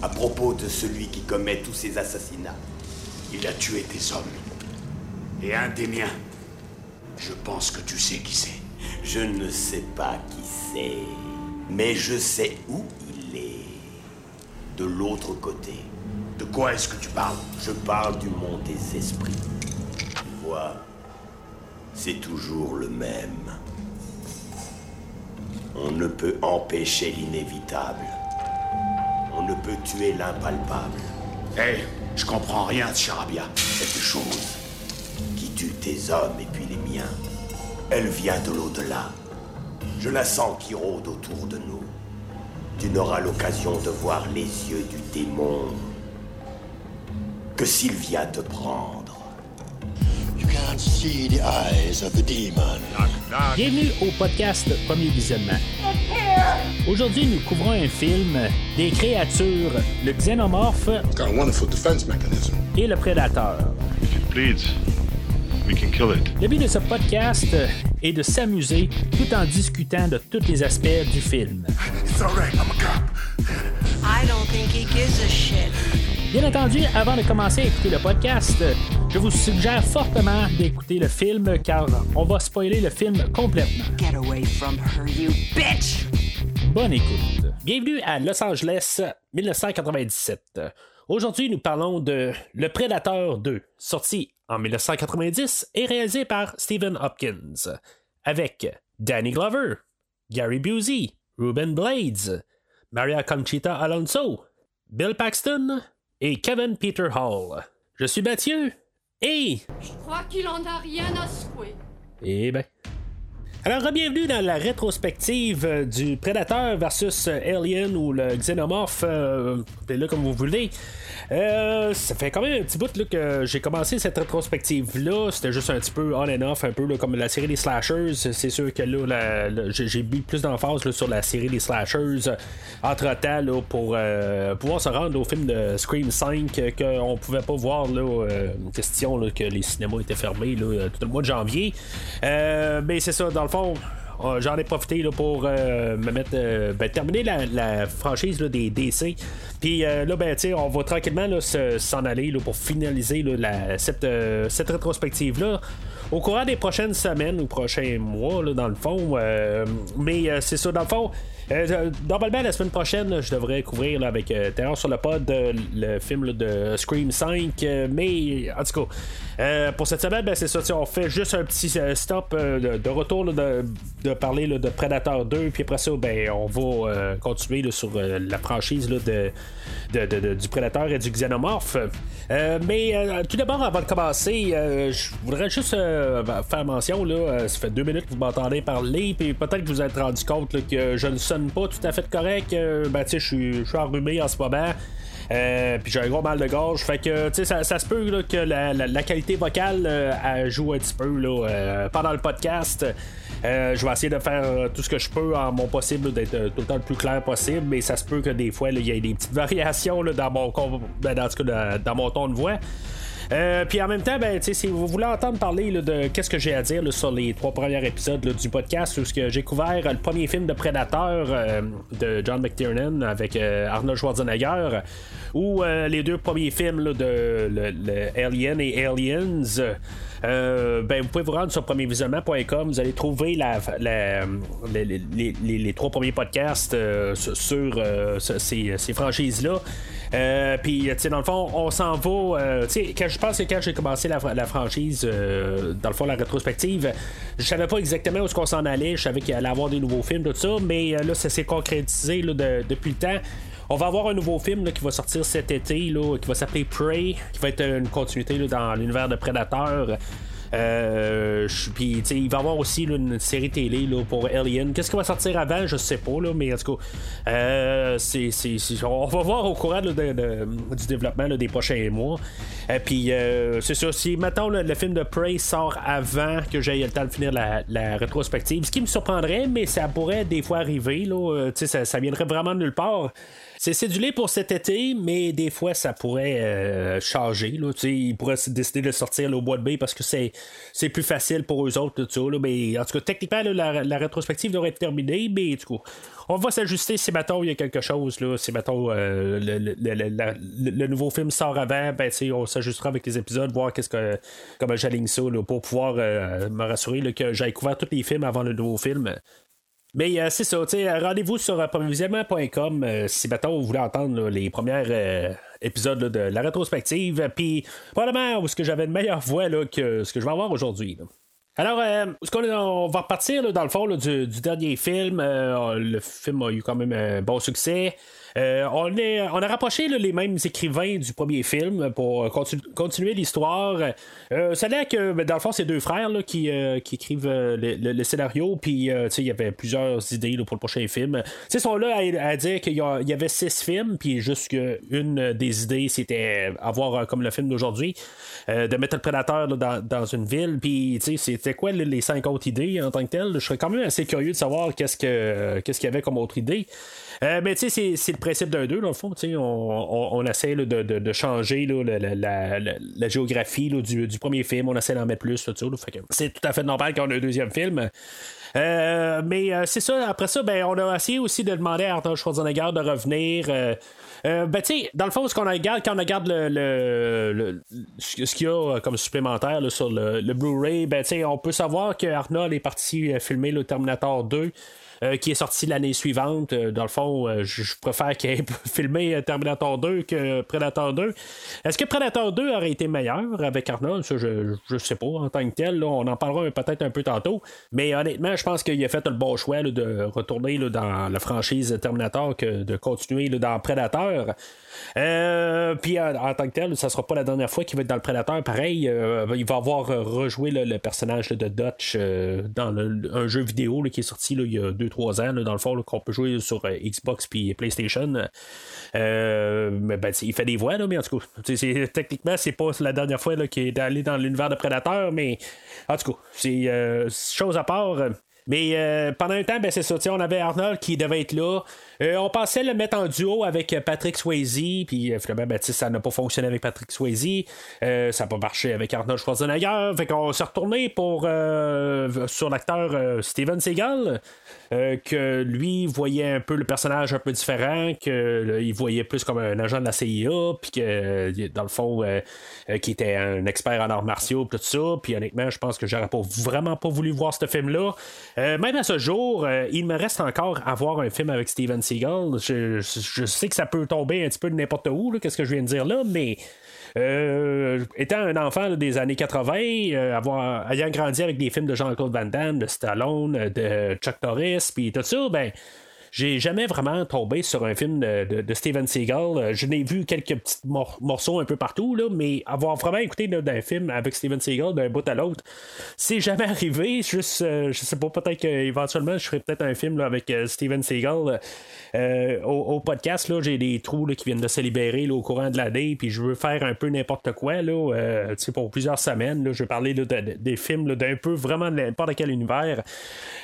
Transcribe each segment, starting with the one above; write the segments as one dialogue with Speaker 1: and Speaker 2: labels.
Speaker 1: À propos de celui qui commet tous ces assassinats.
Speaker 2: Il a tué tes hommes. Et un des miens. Je pense que tu sais qui c'est.
Speaker 1: Je ne sais pas qui c'est. Mais je sais où il est. De l'autre côté.
Speaker 2: De quoi est-ce que tu parles?
Speaker 1: Je parle du monde des esprits. Tu vois, c'est toujours le même. On ne peut empêcher l'inévitable. Ne peut tuer l'impalpable.
Speaker 2: Hé, je comprends rien de charabia.
Speaker 1: Cette chose qui tue tes hommes et puis les miens, elle vient de l'au-delà. Je la sens qui rôde autour de nous. Tu n'auras l'occasion de voir les yeux du démon que s'il vient te prendre.
Speaker 3: Bienvenue au podcast Premier Visionnement. Aujourd'hui, nous couvrons un film des créatures, le xénomorphe et le prédateur. Le but de ce podcast est de s'amuser tout en discutant de tous les aspects du film. Bien entendu, avant de commencer à écouter le podcast, je vous suggère fortement d'écouter le film car on va spoiler le film complètement. Bonne écoute. Bienvenue à Los Angeles 1997. Aujourd'hui, nous parlons de Le Prédateur 2, sorti en 1990 et réalisé par Stephen Hopkins, avec Danny Glover, Gary Busey, Ruben Blades, Maria Conchita Alonso, Bill Paxton et Kevin Peter Hall. Je suis Mathieu et.
Speaker 4: Je crois qu'il en a rien à secouer.
Speaker 3: Eh ben. Alors, bienvenue dans la rétrospective euh, du Prédateur versus euh, Alien ou le Xenomorph, euh, là comme vous voulez. Euh, ça fait quand même un petit bout là, que j'ai commencé cette rétrospective-là. C'était juste un petit peu on and off, un peu comme la série des slashers. C'est sûr que là, j'ai mis plus d'emphase sur la série des slashers entre-temps pour euh, pouvoir se rendre au film de Scream 5 euh, qu'on pouvait pas voir là, euh, question que les cinémas étaient fermés tout le mois de janvier. Mais c'est ça, dans le fond. Euh, J'en ai profité là, pour euh, me mettre euh, ben, terminer la, franchise des DC. Puis euh, là, ben, on va tranquillement s'en aller là, pour finaliser la- cette, cette rétrospective-là au courant des prochaines semaines ou prochains mois, là, dans le fond. Mais c'est ça, dans le fond. Euh, normalement, la semaine prochaine, je devrais couvrir avec euh, sur le pod euh, le film de Scream 5. euh, mais en tout cas, euh, pour cette semaine, ben, c'est ça. sais, On fait juste un petit euh, stop euh, de, retour de, de parler de Predator 2. Puis après ça, ben, on va euh, continuer sur euh, la franchise de, de- du Prédateur et du Xénomorphe. Euh, mais euh, tout d'abord, avant de commencer, euh, je voudrais juste euh, faire mention. Là, euh, ça fait deux minutes que vous m'entendez parler. Puis peut-être que vous vous êtes rendu compte que je ne pas tout à fait correct. Euh, ben, tu sais, je suis- enrhumé en ce moment. Euh, puis j'ai un gros mal de gorge. Fait que, tu sais, ça, se peut que la, la- qualité vocale euh, joue un petit peu là, pendant le podcast. Je vais essayer de faire tout ce que je peux en mon possible d'être tout le temps le plus clair possible, mais ça se peut que des fois il y ait des petites variations là, dans mon ben, dans- dans mon ton de voix. Euh, puis en même temps, ben, si vous voulez entendre parler de qu'est-ce que j'ai à dire sur les trois premiers épisodes du podcast, où j'ai couvert euh, le premier film de Predator euh, de John McTiernan avec Arnold Schwarzenegger, ou les deux premiers films de Alien et Aliens. Euh, ben, vous pouvez vous rendre sur premiervisionnement.com, vous allez trouver les, trois premiers podcasts euh, sur euh, ce- ces, franchises-là. Puis, tu sais, dans le fond, on s'en va. tu sais, quand je pense que quand j'ai commencé la, franchise, dans le fond, la rétrospective, je savais pas exactement où est-ce qu'on s'en allait. Je savais qu'il allait avoir des nouveaux films, tout ça, mais là, ça s'est concrétisé depuis le temps. On va avoir un nouveau film qui va sortir cet été, là, qui va s'appeler Prey, qui va être une continuité dans l'univers de Predator. Euh, puis, il va y avoir aussi une série télé pour Alien. Qu'est-ce qui va sortir avant, je sais pas, mais en tout cas, euh, c'est, on va voir au courant du développement des prochains mois. Et puis, euh, c'est ça, si maintenant le, film de Prey sort avant que j'aille le temps de finir la, rétrospective, ce qui me surprendrait, mais ça pourrait des fois arriver, là, euh, ça, ça viendrait vraiment de nulle part. C'est cédulé pour cet été, mais des fois, ça pourrait euh, changer. Là, ils pourraient décider de sortir au bois de baie parce que c'est, c'est plus facile pour eux autres. Mais, en tout cas, techniquement, la, rétrospective devrait être terminée, mais du coup, on va s'ajuster si maintenant il y a quelque chose. Là, si maintenant euh, le, nouveau film sort avant, ben, on s'ajustera avec les épisodes, voir qu'est-ce que, comment j'aligne ça pour pouvoir euh, me rassurer que j'ai couvert tous les films avant le nouveau film. Mais euh, c'est ça, rendez-vous sur premiervisionnement.com euh, si maintenant vous voulez entendre les premiers euh, épisodes de la rétrospective. Puis probablement où est-ce que j'avais une meilleure voix là, que ce que je vais avoir aujourd'hui. Alors, ce qu'on on va repartir dans le fond du, dernier film. le film a eu quand même un bon succès. Euh, on, a rapproché les mêmes écrivains du premier film pour continuer l'histoire. Euh, ça a que, ben, dans le fond, c'est deux frères qui, euh, qui, écrivent le, scénario, puis il y avait plusieurs idées pour le prochain film. Ils sont là à, dire qu'il y, avait six films, puis juste qu'une des idées, c'était avoir comme le film d'aujourd'hui, de mettre le prédateur dans, une ville, puis c'était quoi les cinq autres idées en tant que telles? Je serais quand même assez curieux de savoir qu'est-ce qu'il y avait comme autre idée. Euh, mais tu sais, c'est le principe d'un deux, dans le fond. On, on, essaie de, changer la, géographie du, premier film. On essaie d'en mettre plus. C'est tout à fait normal qu'on ait un deuxième film. Euh, mais euh, c'est ça, après ça, ben, on a essayé aussi de demander à Arthur Schwarzenegger de revenir. ben, tu sais, dans le fond, ce qu'on regarde, quand on regarde le, ce qu'il y a comme supplémentaire sur le, Blu-ray, ben, on peut savoir que Arnold est parti filmer le Terminator 2. Euh, qui est sorti l'année suivante. Euh, dans le fond, euh, je préfère qu'il ait filmé Terminator 2 que Predator 2. Est-ce que Predator 2 aurait été meilleur avec Arnold? je, je sais pas en tant que tel. on en parlera peut-être un peu tantôt. Mais honnêtement, je pense qu'il a fait le bon choix de retourner dans la franchise Terminator que de continuer dans Predator. puis en, tant que tel, ça sera pas la dernière fois qu'il va être dans le Predator. Pareil, il va avoir rejoué le personnage de Dutch dans un jeu vidéo qui est sorti il y a deux 3 ans, dans le fond, qu'on peut jouer sur euh, Xbox puis PlayStation. Euh, ben, il fait des voix, mais en tout cas, techniquement, c'est pas la dernière fois qu'il est allé dans l'univers de Predator, mais en tout cas, c'est euh, chose à part. Mais pendant un temps, ben, c'est ça. On avait Arnold qui devait être là. On pensait le mettre en duo avec Patrick Swayze, puis finalement, ben, ça n'a pas fonctionné avec Patrick Swayze. ça n'a pas marché avec Arnold Schwarzenegger. Fait qu'on s'est retourné pour sur l'acteur Steven Seagal. Euh, que lui voyait un peu le personnage un peu différent, qu'il voyait plus comme un agent de la CIA, puis que dans le fond, euh, euh, qui était un expert en arts martiaux, tout ça. Puis honnêtement, je pense que j'aurais pas vraiment pas voulu voir ce film-là. même à ce jour, il me reste encore à voir un film avec Steven Seagal. Je, sais que ça peut tomber un petit peu de n'importe où, qu'est-ce que je viens de dire là, mais euh, étant un enfant des années 80, euh, avoir, ayant grandi avec des films de Jean-Claude Van Damme, de Stallone, de Chuck Norris, puis tout ça, ben j'ai jamais vraiment tombé sur un film de, Steven Seagal. Euh, je n'ai vu quelques petits morceaux un peu partout, là, mais avoir vraiment écouté d'un film avec Steven Seagal d'un bout à l'autre, c'est jamais arrivé. Juste, euh, je sais pas, peut-être qu'éventuellement, je ferai peut-être un film avec euh, Steven Seagal. au, podcast, là, j'ai des trous qui viennent de se libérer au courant de l'année, puis je veux faire un peu n'importe quoi là, pour plusieurs semaines. Là, je vais parler des films d'un peu vraiment de n'importe quel univers.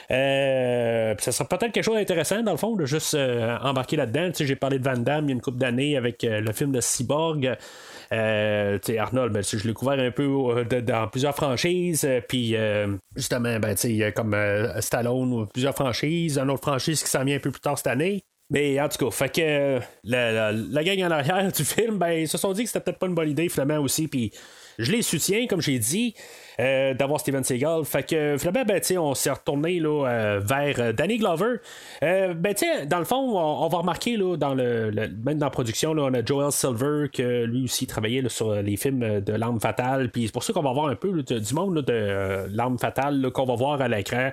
Speaker 3: ça sera peut-être quelque chose d'intéressant dans fond, de juste euh, embarquer là-dedans. J'ai parlé de Van Damme il y a une couple d'années avec euh, le film de Cyborg. Euh, Arnold, ben, je l'ai couvert un peu dans plusieurs franchises. Puis justement, ben, comme Stallone plusieurs franchises, une autre franchise qui s'en vient un peu plus tard cette année. Mais en tout cas, fait que la, la, gang en arrière du film, ben, ils se sont dit que c'était peut-être pas une bonne idée finalement aussi. Puis je les soutiens, comme j'ai dit. Euh, d'avoir Steven Seagal. Fait que finalement, ben, on s'est retourné là, euh, vers euh, Danny Glover. ben, dans le fond, on, va remarquer là, dans le, même dans la production, là, on a Joel Silver qui lui aussi travaillait sur les films de L'arme fatale. Puis c'est pour ça qu'on va voir un peu du monde de L'arme fatale qu'on va voir à l'écran.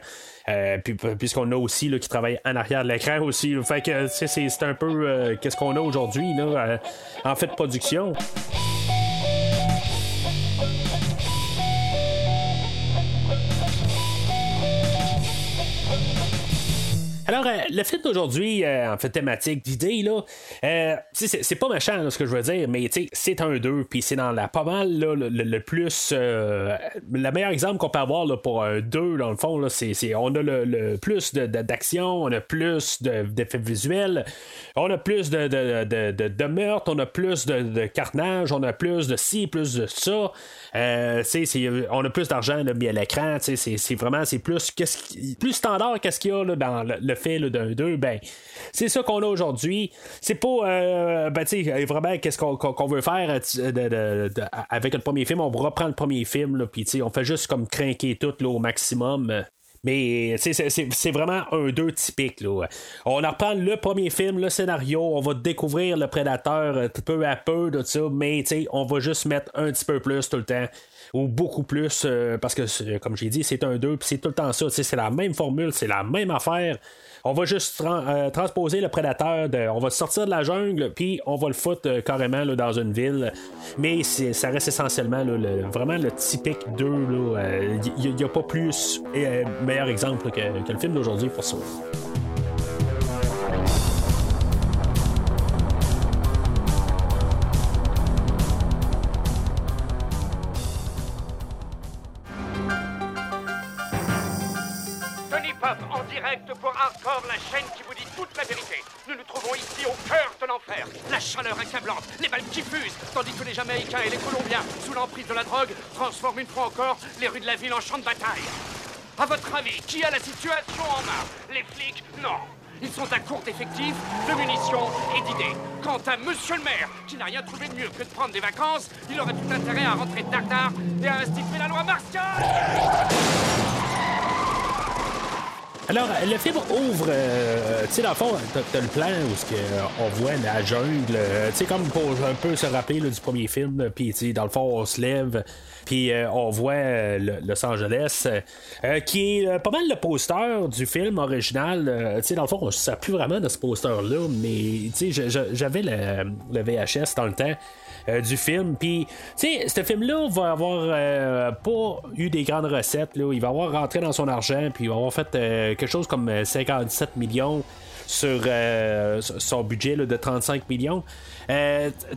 Speaker 3: puis puisqu'on a aussi là, qui travaille en arrière de l'écran aussi. Fait que c'est un peu qu'est-ce qu'on a aujourd'hui en fait de production. Alors, Alors, le film d'aujourd'hui, en fait, thématique d'idée, là, c'est pas méchant, ce que je veux dire, mais c'est un 2, puis c'est dans la pas mal le, plus. le meilleur exemple qu'on peut avoir là, pour un 2, dans le fond, là, c'est, on a le, plus d'action, on a plus d'effets visuels, on a plus de, de, meurtres, on a plus de, carnage, on a plus de ci, plus de ça. Euh, on a plus d'argent mis à l'écran. C'est, vraiment c'est plus, plus standard qu'est-ce qu'il y a dans le, fait d'un 2. Ben, c'est ça qu'on a aujourd'hui. C'est pas euh, ben, vraiment qu'est-ce qu'on, veut faire euh, avec le premier film? On reprend le premier film, puis on fait juste comme craquer tout au maximum. Mais c'est vraiment un 2 typique. Là. On reprend le premier film, le scénario, on va découvrir le prédateur euh, peu à peu de ça, mais on va juste mettre un petit peu plus tout le temps. Ou beaucoup plus, parce que comme j'ai dit, c'est un 2, puis c'est tout le temps ça. C'est la même formule, c'est la même affaire. On va juste euh, transposer le prédateur, on va sortir de la jungle, puis on va le foutre euh, carrément dans une ville. Mais ça reste essentiellement vraiment le typique 2. Il n'y a, pas plus meilleur exemple que, le film d'aujourd'hui pour ça.
Speaker 5: pour Hardcore, la chaîne qui vous dit toute la vérité. Nous nous trouvons ici au cœur de l'enfer. La chaleur accablante, les balles qui fusent, tandis que les Jamaïcains et les Colombiens, sous l'emprise de la drogue, transforment une fois encore les rues de la ville en champ de bataille. À votre avis, qui a la situation en main? Les flics? Non. Ils sont à court d'effectifs, de munitions et d'idées. Quant à Monsieur le maire, qui n'a rien trouvé de mieux que de prendre des vacances, il aurait tout intérêt à rentrer Dardar et à instituer la loi martiale
Speaker 3: alors, le film ouvre, euh, tu sais, dans le fond, t'as, le plan où euh, on voit la jungle, euh, tu sais, comme pour un peu se rappeler du premier film, puis, tu sais, dans le fond, on se lève, puis on voit Los Angeles, qui est pas mal le poster du film original. tu sais, dans le fond, on ne plus vraiment de ce poster-là, mais, tu sais, j'avais le, le VHS dans le temps. Euh, du film. Puis, tu sais, ce film-là va avoir euh, pas eu des grandes recettes. Là. Il va avoir rentré dans son argent, puis il va avoir fait euh, quelque chose comme 57 millions sur son budget de 35 millions. Tu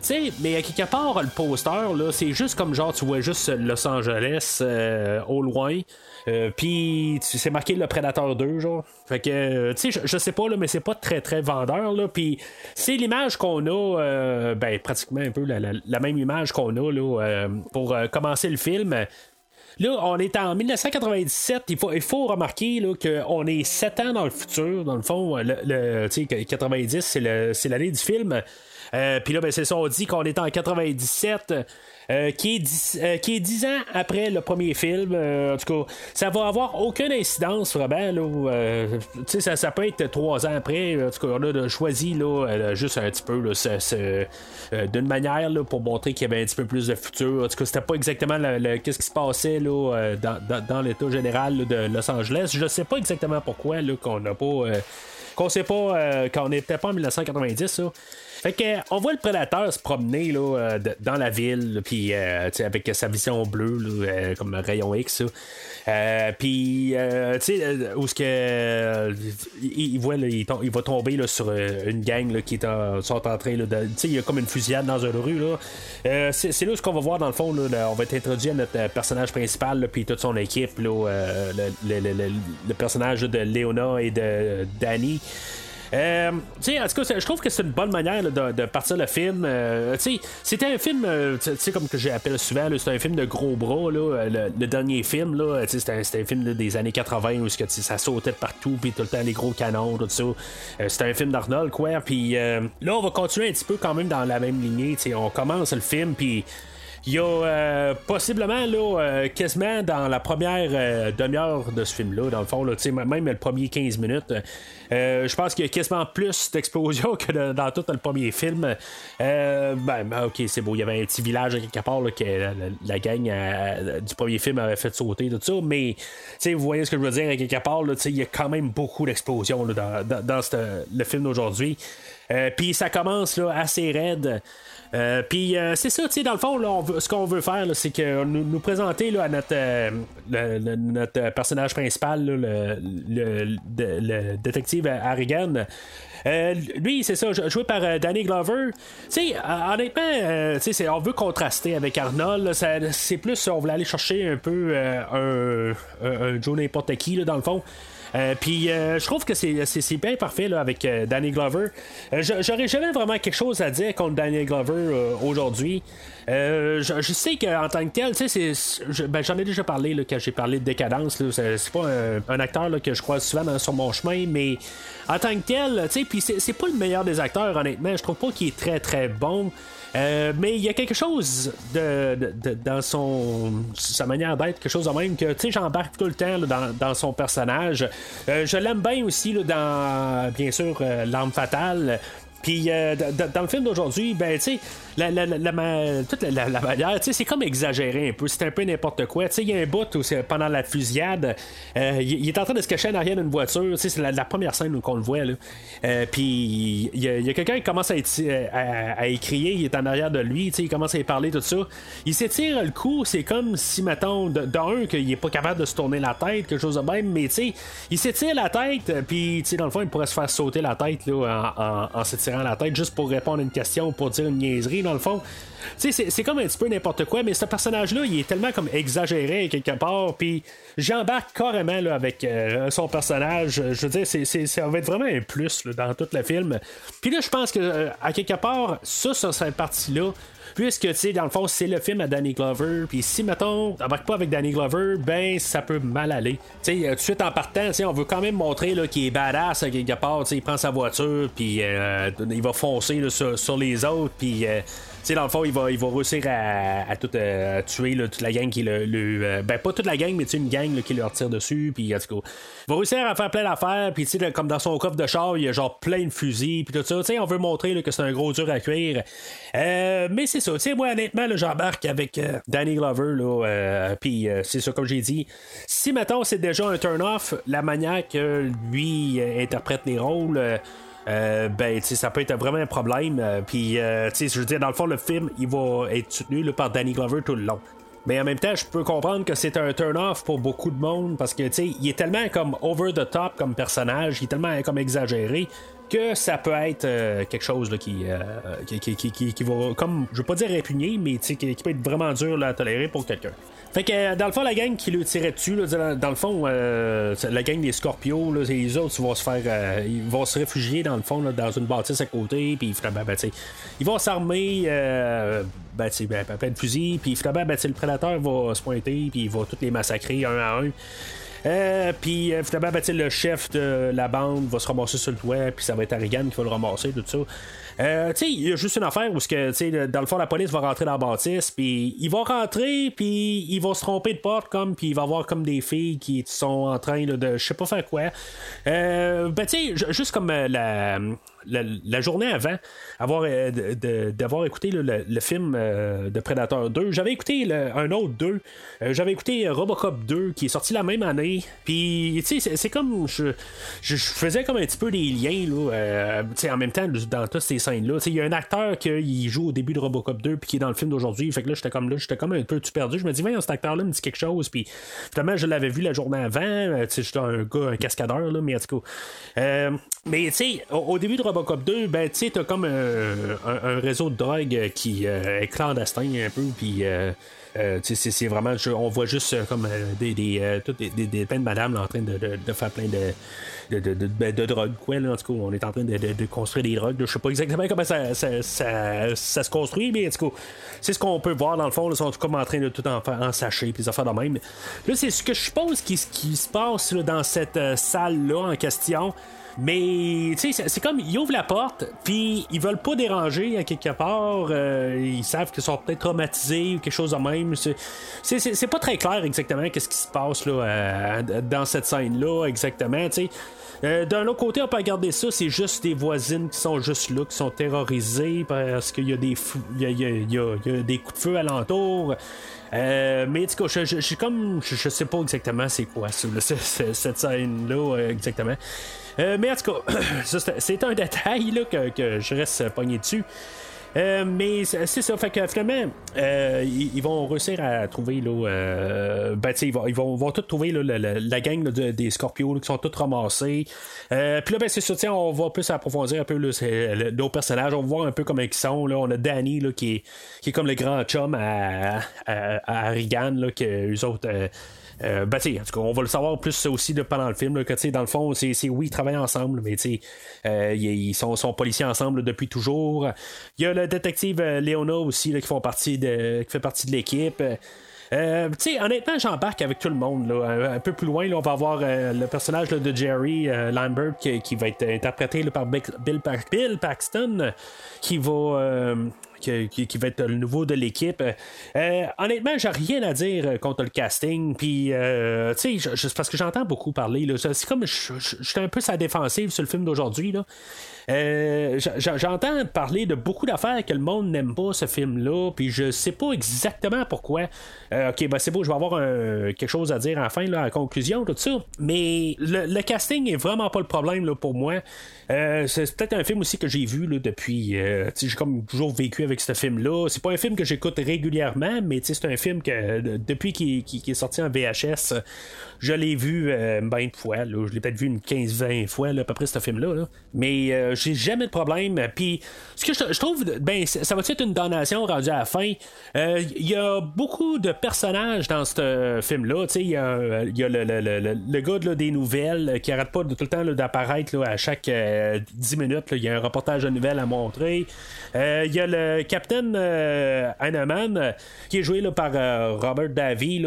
Speaker 3: sais, mais à quelque part, le poster, c'est juste comme genre, tu vois juste Los Angeles au loin. Euh, puis c'est marqué le Predator 2, genre. Fait que, tu sais, je, sais pas, là, mais c'est pas très très vendeur, là. Puis c'est l'image qu'on a, euh, ben, pratiquement un peu la, même image qu'on a, là, euh, pour commencer le film. Là, on est en 1997. Il faut, il faut remarquer qu'on est 7 ans dans le futur. Dans le fond, le, le 90, c'est l'année du film. Puis là, ben, c'est ça, on dit qu'on est en 97. Euh, qui, est dix, euh, qui est ans après le premier film. Euh, en tout cas, ça va avoir aucune incidence vraiment. Là, ça, ça peut être trois ans après. En tout cas, on a choisi là, juste un petit peu d'une manière là, pour montrer qu'il y avait un petit peu plus de futur. En tout cas, c'était pas exactement qu'est-ce qui se passait là, dans, dans, l'état général de Los Angeles. Je sais pas exactement pourquoi qu'on n'a pas. qu'on sait pas qu'on n'était pas en 1990 ça. Fait que, on voit le prédateur se promener là, euh, dans la ville, puis euh, avec sa vision bleue, là, euh, comme rayon X. puis, tu sais, où ce que. il, voit, il, va tomber là, sur une gang là, qui est en, sont en train de. Tu sais, il y a comme une fusillade dans une rue. Là. c'est, là ce qu'on va voir dans le fond. Là, on va être introduit à notre personnage principal, puis toute son équipe. Là, le, le, le, personnage de Léona et de Danny. Euh, en tout cas, je trouve que c'est une bonne manière de, partir le film. Euh, c'était un film, euh, comme que j'appelle souvent, c'est un film de gros bras. Là, le, dernier film, c'était un, film des années 80 où ça sautait partout, puis tout le temps les gros canons, tout ça. c'était un film d'Arnold, quoi. Puis là, on va continuer un petit peu quand même dans la même lignée. On commence le film, puis il y a euh, possiblement là, euh, quasiment dans la première euh, demi-heure de ce film-là, dans le fond, là, même le premier 15 minutes, je pense qu'il y a quasiment plus d'explosions que dans tout le premier film. ben, ben, ok, c'est beau, il y avait un petit village à quelque part que la, gang du premier film avait fait sauter, tout ça, mais vous voyez ce que je veux dire, à quelque part, il y a quand même beaucoup d'explosions dans, le film d'aujourd'hui. Puis ça commence là, assez raide. puis c'est ça, tu sais, dans le fond, ce qu'on veut faire, c'est que nous, présenter là, à notre, notre personnage principal, le, détective Harrigan. Euh, lui, c'est ça, joué par euh, Danny Glover. Tu euh, honnêtement, on veut contraster avec Arnold. C'est plus, on voulait aller chercher un peu un, un, Joe n'importe qui, là, dans le fond. Puis je trouve que c'est bien parfait là, avec Danny Glover. J'aurais jamais vraiment quelque chose à dire contre Danny Glover aujourd'hui. Euh, je, sais qu'en tant que tel, tu sais, ben, j'en ai déjà parlé là, quand j'ai parlé de décadence. C'est pas un, acteur là, que je croise souvent sur mon chemin, mais en tant que tel, tu sais, puis c'est pas le meilleur des acteurs, honnêtement. Je trouve pas qu'il est très très bon. Euh, mais il y a quelque chose dans son sa manière d'être, quelque chose de même que tu sais j'embarque tout le temps dans, son personnage. Euh, je l'aime bien aussi là, dans bien sûr l'arme fatale. Puis euh, dans le film d'aujourd'hui, ben, tu sais, la, la, toute la, manière, tu sais, c'est comme exagéré un peu. C'est un peu n'importe quoi. Tu sais, il y a un bout pendant la fusillade, euh, il, est en train de se cacher en arrière d'une voiture. Tu sais, c'est la, première scène où on le voit, là. Euh, puis il y a, quelqu'un qui commence à, écrier, il est en arrière de lui, tu sais, il commence à y parler, tout ça. Il s'étire le coup, c'est comme si, mettons, d'un, qu'il est pas capable de se tourner la tête, quelque chose de même, mais tu sais, il s'étire la tête, puis, tu sais, dans le fond, il pourrait se faire sauter la tête, là, en, en, en s'étirant la tête juste pour répondre à une question, pour dire une niaiserie, dans le fond. C'est, c'est comme un petit peu n'importe quoi, mais ce personnage-là, il est tellement comme exagéré quelque part, puis j'embarque carrément là, avec euh, son personnage. Je veux dire, c'est, ça va être vraiment un plus dans tout le film. Puis là, je pense que euh, à quelque part, ça, sur cette partie-là, puisque, tu sais, dans le fond, c'est le film à Danny Glover, puis si, mettons, t'embarques pas avec Danny Glover, ben, ça peut mal aller. Tu sais, euh, tout de suite en partant, on veut quand même montrer qu'il est badass quelque part, tu sais, il prend sa voiture, puis euh, il va foncer sur, les autres, puis... Euh, sais, dans le fond, il va, il va réussir à, tout, euh, tuer toute la gang qui le. le euh, ben, pas toute la gang, mais une gang qui leur tire dessus. Puis, en tout cas, il va réussir à faire plein d'affaires. Puis, tu sais, comme dans son coffre de char, il y a genre plein de fusils. Puis, tout ça. Tu sais, on veut montrer que c'est un gros dur à cuire. Euh, mais c'est ça. Tu sais, moi, honnêtement, j'embarque avec Danny Glover. Là, puis, c'est ça, comme j'ai dit. Si, mettons, c'est déjà un turn-off, la manière que lui interprète les rôles. Euh, ben, ça peut être vraiment un problème. Euh, puis, euh, je veux dire, dans le fond, le film, il va être soutenu par Danny Glover tout le long. Mais en même temps, je peux comprendre que c'est un turn-off pour beaucoup de monde parce que, tu sais, il est tellement comme over the top comme personnage, il est tellement comme exagéré ça peut être quelque chose là, qui, va, comme, je veux pas dire répugner, mais qui, qui peut être vraiment dur à tolérer pour quelqu'un. Fait que euh, dans le fond, la gang qui le tirait dessus, dans, le fond, euh, la gang des Scorpios, les autres vont se faire. Euh, ils vont se réfugier dans le fond, dans une bâtisse à côté, puis ben, ben, ils vont s'armer. ben, ben, plein de fusils, puis finalement, ben, le prédateur va se pointer, puis il va tous les massacrer un à un. Euh, puis finalement, ben, le chef de la bande va se ramasser sur le toit, puis ça va être Harrigan qui va le ramasser, tout ça. Euh, tu sais, il y a juste une affaire où, que, dans le fond, la police va rentrer dans la bâtisse, puis il va rentrer, puis il va se tromper de porte, comme, puis il va avoir comme des filles qui sont en train de, je sais pas faire quoi. Euh, ben, tu sais, juste comme euh, la journée avant avoir, euh, d'avoir écouté le, film euh, de Predator 2, j'avais écouté un autre 2. Euh, j'avais écouté Robocop 2 qui est sorti la même année. Puis, tu sais, c'est comme. Je, je, faisais comme un petit peu des liens, là, en même temps, dans toutes ces scènes-là. Il y a un acteur qui joue au début de Robocop 2 puis qui est dans le film d'aujourd'hui. Fait que là, j'étais comme là, j'étais comme un peu perdu. Je me dis, voyons, cet acteur-là me dit quelque chose. Puis, finalement, je l'avais vu la journée avant. tu sais, j'étais un gars, un cascadeur, là, mais en tout cas. mais, tu sais, au, début de Robocop Robocop 2, ben, tu sais, t'as comme euh, un, réseau de drogue qui euh, est clandestin un peu, puis. Euh, c'est vraiment, on voit juste comme des, des, des, des, plein de madames en train de, faire plein de, de, de, ben, quoi. Là, en tout cas, on est en train de, construire des drogues. Je sais pas exactement comment ça, ça, ça, ça, se construit, mais en tout cas, c'est ce qu'on peut voir dans le fond. Ils sont comme en train de tout en, en sachet, puis faire de même. Là, c'est ce que je suppose qui, qui se passe dans cette salle-là en question. Mais, tu sais, c'est comme, ils ouvrent la porte, puis ils veulent pas déranger à quelque part. Euh, ils savent qu'ils sont peut-être traumatisés ou quelque chose de même. C'est pas très clair exactement qu'est-ce qui se passe là, euh, dans cette scène-là, exactement, tu sais. Euh, d'un autre côté, on peut regarder ça, c'est juste des voisines qui sont juste là, qui sont terrorisées parce qu'il y a des il y a, des coups de feu alentour. Euh, mais en tout cas, je, je, comme je, sais pas exactement c'est quoi cette scène-là exactement. Euh, mais en tout cas, c'est un détail là, que, je reste pogné dessus. Euh, mais c'est ça, fait que finalement, euh, ils, vont réussir à trouver, là, euh, ben, ils vont, ils vont, vont tous trouver là, la, gang des Scorpios qui sont tous ramassés. Puis là, ben, c'est ça, on va plus approfondir un peu nos personnages, on va voir un peu comment ils sont. Là. On a Danny qui, est, qui est comme le grand chum à, à, Regan, là, que autres. Euh, ben, en tout cas, on va le savoir plus aussi de, pendant le film. que, dans le fond, c'est, oui, ils travaillent ensemble, mais euh, ils sont, sont, policiers ensemble depuis toujours. Il y a le détective euh, Léona aussi qui, font partie de, qui fait partie de l'équipe. Euh, honnêtement, j'embarque avec tout le monde. Un, peu plus loin, on va avoir le personnage de Jerry Lambert qui, va être interprété par Bill, Bill, Paxton, qui va qui, va être le nouveau de l'équipe. Euh, honnêtement, j'ai rien à dire contre le casting. Puis, euh, tu sais, parce que j'entends beaucoup parler. C'est comme je, suis un peu sa défensive sur le film d'aujourd'hui. Euh, j'entends parler de beaucoup d'affaires que le monde n'aime pas ce film-là, puis je sais pas exactement pourquoi. ok, ben c'est beau, je vais avoir quelque chose à dire enfin, là, en conclusion, tout ça. Mais le, casting est vraiment pas le problème pour moi. c'est peut-être un film aussi que j'ai vu depuis. j'ai comme toujours vécu avec ce film-là. C'est pas un film que j'écoute régulièrement, mais c'est un film que depuis qu'il est sorti en VHS, je l'ai vu euh, ben de fois. Je l'ai peut-être vu une 15-20 fois, à peu près, ce film-là. Mais euh, j'ai jamais de problème. Puis, ce que je, trouve, ben, ça va être une donation rendue à la fin? Euh, il y a beaucoup de personnages dans ce film-là. Il y a, y a le, gars des nouvelles qui arrête pas tout le temps d'apparaître à chaque 10 minutes. Il y a un reportage de nouvelles à montrer. Il y a le Captain Hanneman qui est joué par Robert Davy,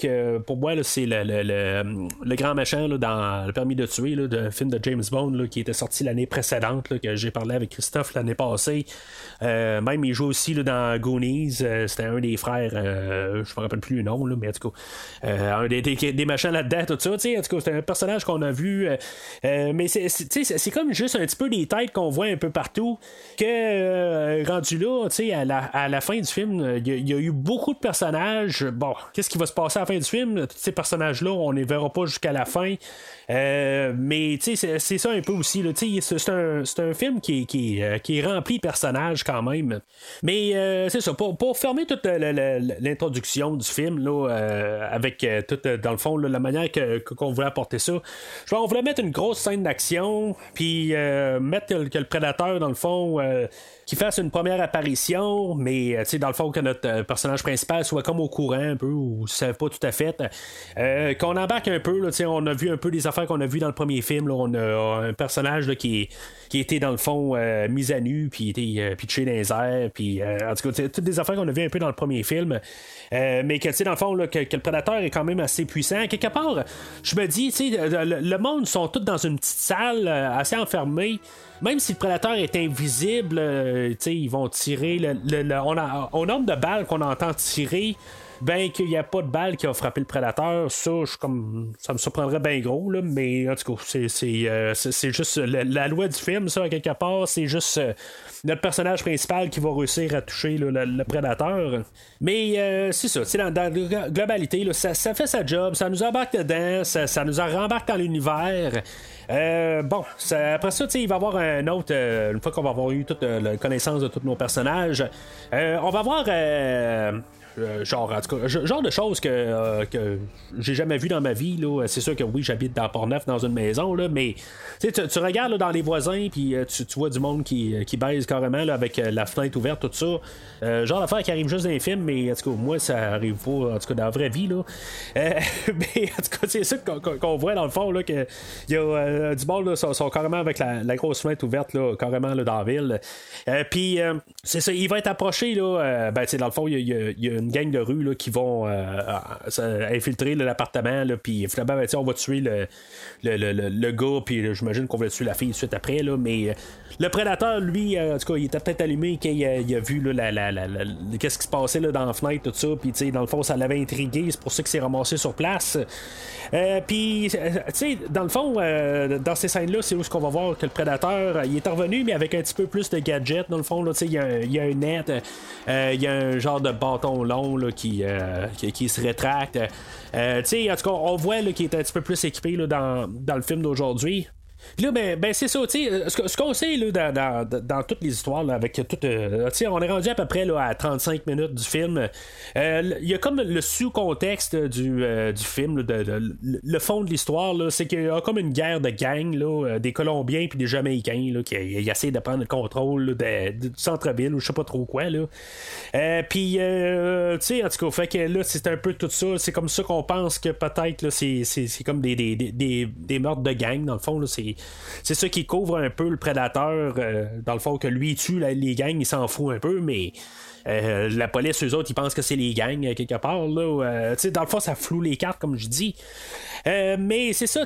Speaker 3: que pour moi, c'est le, le, grand méchant dans Le permis de tuer, là, de film de James Bond qui était sorti l'année précédente, que j'ai parlé avec Christophe l'année passée. Euh, même il joue aussi dans Goonies. Euh, c'était un des frères, euh, je me rappelle plus le nom, mais en tout cas, un des, des, machins là-dedans, tout ça. En tout cas, c'est un personnage qu'on a vu. mais c'est comme juste un petit peu des têtes qu'on voit un peu partout. Que rendu là, à la, à la fin du film, il y, a eu beaucoup de personnages. Bon, qu'est-ce qui va se passer à la fin du film? Tous ces personnages-là, on ne les verra pas jusqu'à la fin. Euh, mais c'est ça un peu aussi. C'est un, un, film qui qui, euh, qui est, rempli de personnages quand même. Mais euh, c'est ça, pour, pour, fermer toute l'introduction du film, là, avec toute, dans le fond, la manière qu'on voulait apporter ça, je on voulait mettre une grosse scène d'action, puis mettre que, le prédateur, dans le fond, qui fasse une première apparition, mais dans le fond, que notre personnage principal soit comme au courant un peu, ou ne savait pas tout à fait. qu'on embarque un peu, on a vu un peu des affaires qu'on a vu dans le premier film. on a un personnage qui, était dans le fond euh, mis à nu, puis était euh, pitché dans les airs, puis euh, en tout cas, toutes des affaires qu'on a vu un peu dans le premier film. mais que, dans le fond, que, le prédateur est quand même assez puissant. Quelque part, je me dis, tu sais, le, monde sont tous dans une petite salle assez enfermée même si le prédateur est invisible, ils vont tirer. Le, on, a, on nombre de balles qu'on entend tirer ben qu'il n'y a pas de balle qui a frappé le prédateur, ça, je, comme, ça me surprendrait bien gros, là, mais en tout cas, c'est, c'est, euh, juste la, loi du film, ça, quelque part, c'est juste euh, notre personnage principal qui va réussir à toucher le, prédateur. Mais euh, c'est ça, dans, dans la globalité, ça, fait sa job, ça nous embarque dedans, ça, ça nous rembarque dans l'univers. bon, après ça, il va y avoir un autre, une fois qu'on va avoir eu toute la connaissance de tous nos personnages, on va avoir euh, genre, en tout cas, genre de choses que, euh, que j'ai jamais vu dans ma vie. Là. C'est sûr que oui, j'habite dans Port-Neuf, dans une maison, là, mais tu, tu regardes dans les voisins, puis euh, tu, vois du monde qui, qui baise carrément là, avec la fenêtre ouverte, tout ça. genre d'affaires qui arrive juste dans les films, mais en tout cas, moi, ça arrive pas, en tout cas, dans la vraie vie. Là. mais en tout cas, c'est ça qu'on, voit dans le fond, y a du monde, là, sont, carrément avec la, grosse fenêtre ouverte, là, carrément là, dans la ville. puis, c'est ça, il va être approché, là, ben, dans le fond, il y a, une gang de rue là, qui vont euh, euh, infiltrer l'appartement, puis finalement, ben, on va tuer le, le, le, le gars, puis j'imagine qu'on va tuer la fille suite après, là, mais euh, le prédateur, lui, en tout cas, il était peut-être allumé quand il a, vu la, la, la, qu'est-ce qui se passait là, dans la fenêtre, tout ça, puis dans le fond, ça l'avait intrigué, c'est pour ça qu'il s'est ramassé sur place. puis, dans le fond, dans ces scènes-là, c'est où ce qu'on va voir que le prédateur, il est revenu, mais avec un petit peu plus de gadgets, dans le fond, il y, a un net, il y a un genre de bâton euh, qui, qui, se rétracte. Euh, en tout cas, on voit qu'il est un petit peu plus équipé dans, le film d'aujourd'hui. Là, ben, ben c'est ça, tu sais, ce, ce qu'on sait là, dans, dans, dans, toutes les histoires, avec tout. Euh, on est rendu à peu près là, à 35 minutes du film. Il y a comme le sous-contexte du, du film, le fond de l'histoire, c'est qu'il y a comme une guerre de gang, là, des Colombiens puis des Jamaïcains là, qui essaient de prendre le contrôle du centre-ville ou je sais pas trop quoi. Puis, tu sais, en tout cas, fait que là, c'est un peu tout ça. C'est comme ça qu'on pense que peut-être c'est, comme des, des, des, des, meurtres de gang, dans le fond. C'est, c'est ça qui couvre un peu le prédateur, euh, dans le fond, que lui tue les gangs, il s'en fout un peu, mais. Euh, la police, eux autres, ils pensent que c'est les gangs quelque part. Là, euh, dans le fond, ça floue les cartes, comme je dis. Euh, mais c'est ça,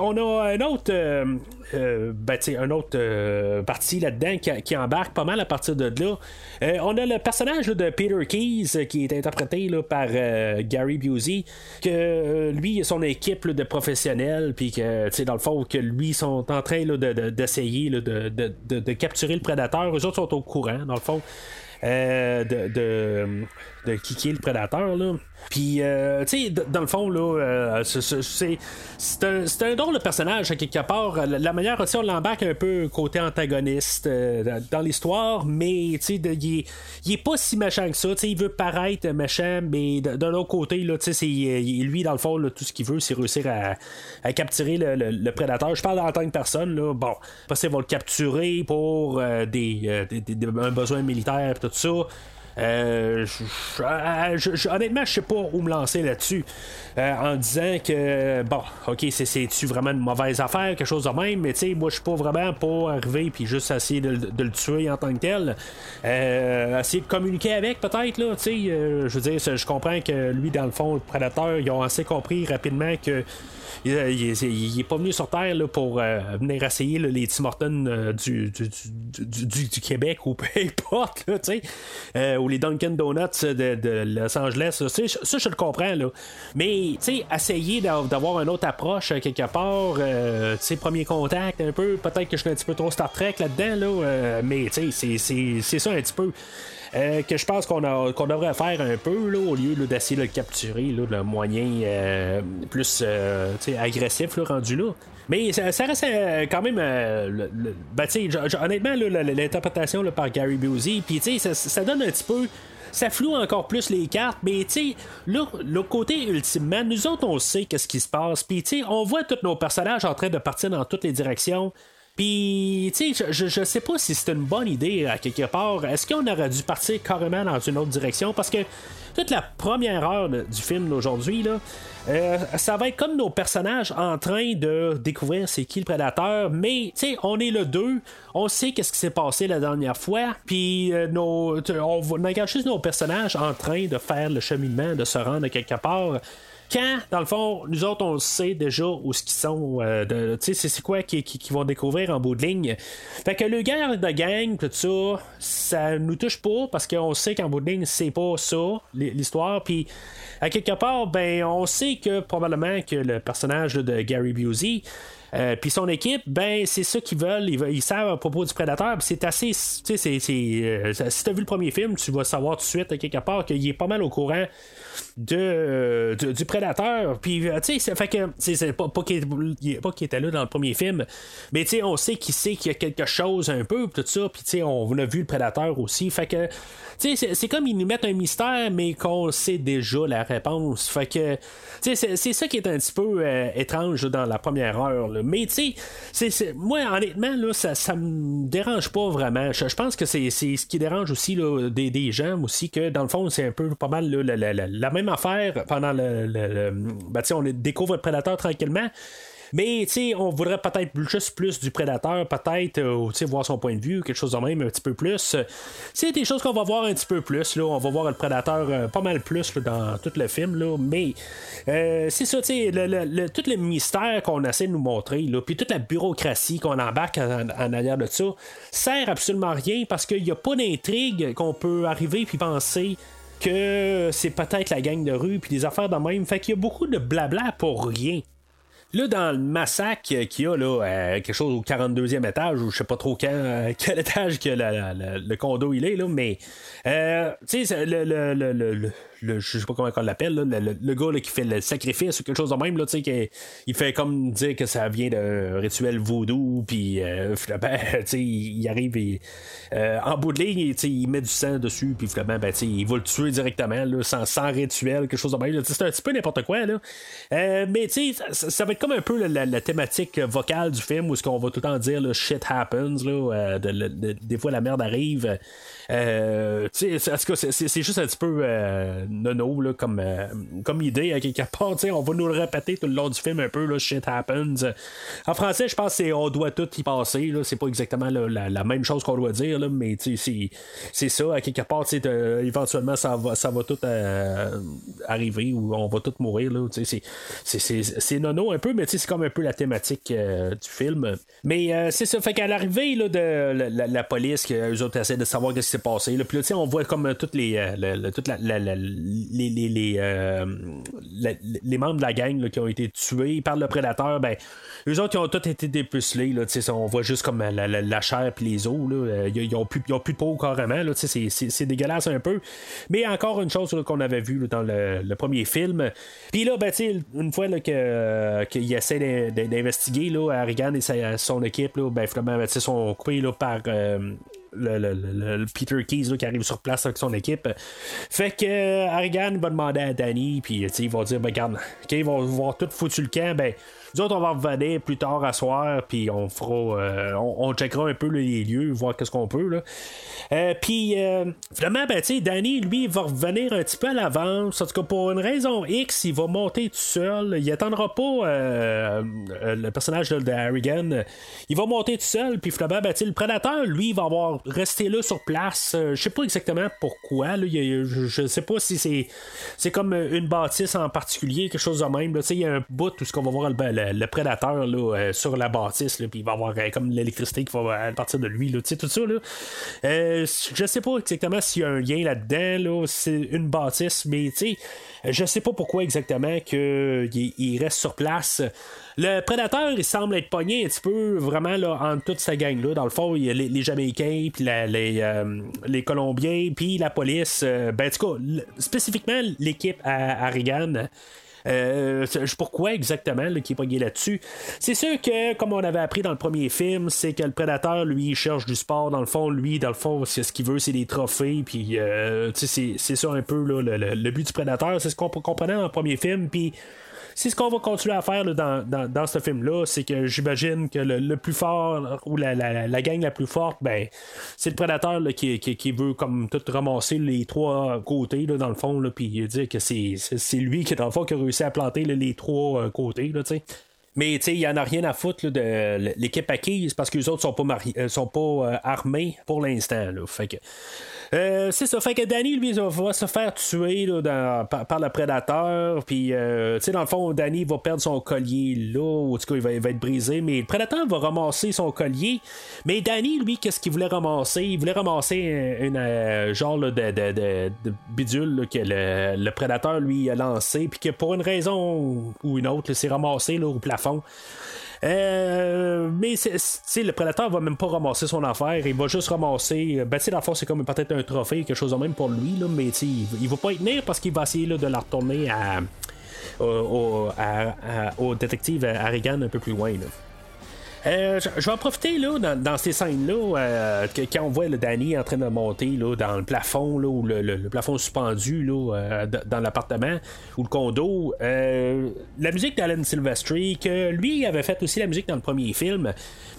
Speaker 3: on a un autre, euh, euh ben, un autre euh, partie là-dedans qui, embarque pas mal à partir de là. on a le personnage de Peter Keys qui est interprété par Gary Busey, que lui et son équipe de professionnels, puis que, dans le fond, que lui sont en train d'essayer de, de, de, de, capturer le prédateur. Eux autres sont au courant, dans le fond. Eh, de, de, de kicker le prédateur. Là. Puis, euh, tu sais, dans le fond, là, euh, c'est un, un drôle de personnage, à quelque part. La, manière aussi, on l'embarque un peu côté antagoniste euh, dans l'histoire, mais, tu sais, il, il est pas si méchant que ça. Tu sais, il veut paraître méchant, mais d'un autre côté, là, tu sais, lui, dans le fond, tout ce qu'il veut, c'est réussir à, à capturer le, le, prédateur. Je parle en tant que personne, là. Bon, parce qu'ils vont le capturer pour des, des, un besoin militaire tout ça. Euh, je, honnêtement, je sais pas où me lancer là-dessus. Euh, en disant que, bon, ok, c'est-tu vraiment une mauvaise affaire, quelque chose de même, mais tu sais, moi, je suis pas vraiment pour arriver puis juste essayer de, le tuer en tant que tel. Euh, essayer de communiquer avec, peut-être, là, tu sais. je veux dire, je comprends que lui, dans le fond, le prédateur, ils ont assez compris rapidement que il, il, est pas venu sur Terre là, pour euh, venir essayer les Tim Hortons euh, du, du, du, Québec ou peu importe, là, euh, ou les Dunkin' Donuts de, de Los Angeles. Ça, je le comprends. Là. Mais essayer d'avoir une autre approche quelque part, premier contact un peu, peut-être que je suis un petit peu trop Star Trek là-dedans, là, mais c'est ça un petit peu. Euh, que je pense qu'on qu'on devrait faire un peu là, au lieu d'essayer de le capturer là, le moyen euh, plus euh, agressif là, rendu là. Mais ça, reste quand même. Honnêtement, l'interprétation par Gary Busey, puis ça, ça donne un petit peu ça floue encore plus les cartes, mais tu sais, là, le côté ultimement, nous autres, on sait qu'est-ce qui se passe, puis on voit tous nos personnages en train de partir dans toutes les directions. Puis, tu sais, je, je, sais pas si c'est une bonne idée à quelque part. Est-ce qu'on aurait dû partir carrément dans une autre direction? Parce que toute la première heure du film d'aujourd'hui, là, euh, ça va être comme nos personnages en train de découvrir c'est qui le prédateur, mais tu sais, on est le deux, on sait qu'est-ce qui s'est passé la dernière fois, puis euh, nos, on, on regarde juste nos personnages en train de faire le cheminement, de se rendre quelque part quand, dans le fond, nous autres, on sait déjà où ce qu'ils sont, euh, tu sais, c'est quoi qu'ils qui, vont découvrir en bout de ligne. Fait que le guerre de gang, tout ça, ça nous touche pas parce qu'on sait qu'en bout de ligne, c'est pas ça, l'histoire. Puis, à quelque part, ben, on sait que probablement que le personnage de Gary Busey, euh, puis son équipe, ben c'est ça qu'ils veulent. Ils, savent à propos du prédateur. c'est assez. Tu sais, euh, si tu as vu le premier film, tu vas savoir tout de suite, à quelque part, qu'il est pas mal au courant de, du prédateur. Puis, euh, tu sais, fait que. C'est pas, pas qu'il était là dans le premier film, mais tu sais, on sait qu'il sait qu'il y a quelque chose un peu, tout ça. Puis, tu sais, on a vu le prédateur aussi. Fait que, tu sais, c'est comme ils nous mettent un mystère, mais qu'on sait déjà la réponse. Fait que, tu sais, c'est ça qui est un petit peu étrange dans la première heure. Mais tu sais, moi, honnêtement, là, ça, ça me dérange pas vraiment. Je, pense que c'est ce qui dérange aussi là, des, des, gens aussi, que dans le fond, c'est un peu pas mal la, la, même affaire pendant le. le, ben, on découvre le prédateur tranquillement. Mais on voudrait peut-être juste plus du prédateur, peut-être, euh, voir son point de vue, quelque chose de même un petit peu plus. C'est des choses qu'on va voir un petit peu plus. Là. On va voir le prédateur euh, pas mal plus dans tout le film. Là. Mais euh, c'est ça, tu sais, tout le mystère qu'on essaie de nous montrer, là, puis toute la bureaucratie qu'on embarque en, arrière de ça, sert absolument à rien parce qu'il n'y a pas d'intrigue qu'on peut arriver puis penser que c'est peut-être la gang de rue puis des affaires de même. Fait qu'il y a beaucoup de blabla pour rien. Là, dans le massacre qu'il y a, là, euh, quelque chose au 42e étage, ou je sais pas trop euh, quel étage que le condo il est, là, mais, euh, tu sais, le, le, le, le, je sais pas comment on l'appelle, le, gars qui fait le sacrifice ou quelque chose de même, là, il fait comme dire que ça vient d'un rituel vaudou, puis euh, ben, il, il arrive et, euh, en bout de ligne, il met du sang dessus, puis finalement, ben, il va le tuer directement, là, sans, sans rituel, quelque chose de même. C'est un petit peu n'importe quoi, là. Euh, mais ça, ça va être comme un peu la, thématique vocale du film, où ce qu'on va tout le temps dire, le shit happens, là, des fois la merde arrive. Euh, c'est juste un petit peu euh, nono là, comme, euh, comme idée à quelque part. On va nous le répéter tout le long du film un peu, shit happens. En français, je pense que on doit tout y passer. C'est pas exactement la, même chose qu'on doit dire, là, mais c'est ça. À quelque part, éventuellement, ça va, ça va tout euh, arriver ou on va tout mourir. C'est nono un peu, mais c'est comme un peu la thématique du film. Mais c'est ça. Fait qu'à l'arrivée de la, police, eux autres essaient de savoir ce qui passé. Là. Puis là, on voit comme euh, toutes les, euh, les, les, euh, les, membres de la gang qui ont été tués par le prédateur. Ben, eux autres, ils ont tous été dépucelés. Là, on voit juste comme la, chair et les os. Ils, n'ont plus, plus de peau carrément. C'est, dégueulasse un peu. Mais encore une chose qu'on avait vu dans le, premier film. Puis là, ben, une fois que, qu'il essaie d'investiguer, là, Harrigan et son équipe, ben, finalement, ben, sont coupés par le, Peter Keys qui arrive sur place avec son équipe. Fait que euh, Harrigan va demander à Danny, puis il va dire ben, regarde, quand ils vont voir tout foutu le camp, ben nous autres, on va revenir plus tard à soir, puis on fera. Euh, on, checkera un peu les lieux, voir qu'est-ce qu'on peut. Là. Euh, puis, euh, finalement, ben, Danny, lui, va revenir un petit peu à l'avance. En tout cas, pour une raison X, il va monter tout seul. Il attendra pas le personnage de, Harrigan. Il va monter tout seul, puis finalement, ben, le prédateur, lui, va avoir resté là sur place. je sais pas exactement pourquoi. Là. je, sais pas si c'est, c'est comme une bâtisse en particulier, quelque chose de même. Il y a un bout où ce qu'on va voir le, le, prédateur là, euh, sur la bâtisse, puis il va avoir euh, comme l'électricité qui va partir de lui, là, tout ça. Là. Euh, je sais pas exactement s'il y a un lien là-dedans, c'est une bâtisse, mais je sais pas pourquoi exactement qu'il il reste sur place. Le prédateur, il semble être pogné un petit peu vraiment là, en toute sa gang-là. Dans le fond, il y a les, Jamaïcains, puis les, les Colombiens, puis la police. ben, en tout cas, spécifiquement l'équipe à, à Reagan. Euh, pourquoi exactement qui est là-dessus? C'est sûr que, comme on avait appris dans le premier film, c'est que le prédateur, lui, cherche du sport. Dans le fond, lui, dans le fond, ce qu'il veut, c'est des trophées. Puis, euh, c'est, ça un peu le, le, but du prédateur. C'est ce qu'on comprenait dans le premier film. Puis, c'est ce qu'on va continuer à faire dans, ce film-là, c'est que j'imagine que le, plus fort ou la, la, gang la plus forte, ben, c'est le prédateur qui, veut comme tout ramasser les trois côtés dans le fond, puis dire que c'est, lui qui dans le fond qui a réussi à planter les trois euh, côtés. Là, mais il n'y en a rien à foutre de l'équipe acquise parce que les autres sont pas euh, sont pas euh, armés pour l'instant. Euh, c'est ça. Fait que Danny, lui, va se faire tuer par, le prédateur. Puis, euh, tu sais, dans le fond, Danny va perdre son collier là. Ou tout cas, il va, être brisé. Mais le prédateur va ramasser son collier. Mais Danny, lui, qu'est-ce qu'il voulait ramasser? Il voulait ramasser une, euh, genre de, bidule que le, prédateur, lui, a lancé. Puis que pour une raison ou une autre, s'est ramassé là, au plafond. Euh, mais c'est, le prédateur va même pas ramasser son affaire, il va juste ramasser. Ben, dans le fond, c'est comme peut-être un trophée, quelque chose de même pour lui, là, mais il, il va pas y tenir parce qu'il va essayer de la retourner à, au, au détective Harrigan un peu plus loin. Euh, je, vais en profiter là, dans, ces scènes-là, euh, quand on voit le Danny en train de monter là, dans le plafond, là, ou le, plafond suspendu là, euh, dans l'appartement ou le condo. la musique d'Alan Silvestri, que lui avait fait aussi la musique dans le premier film.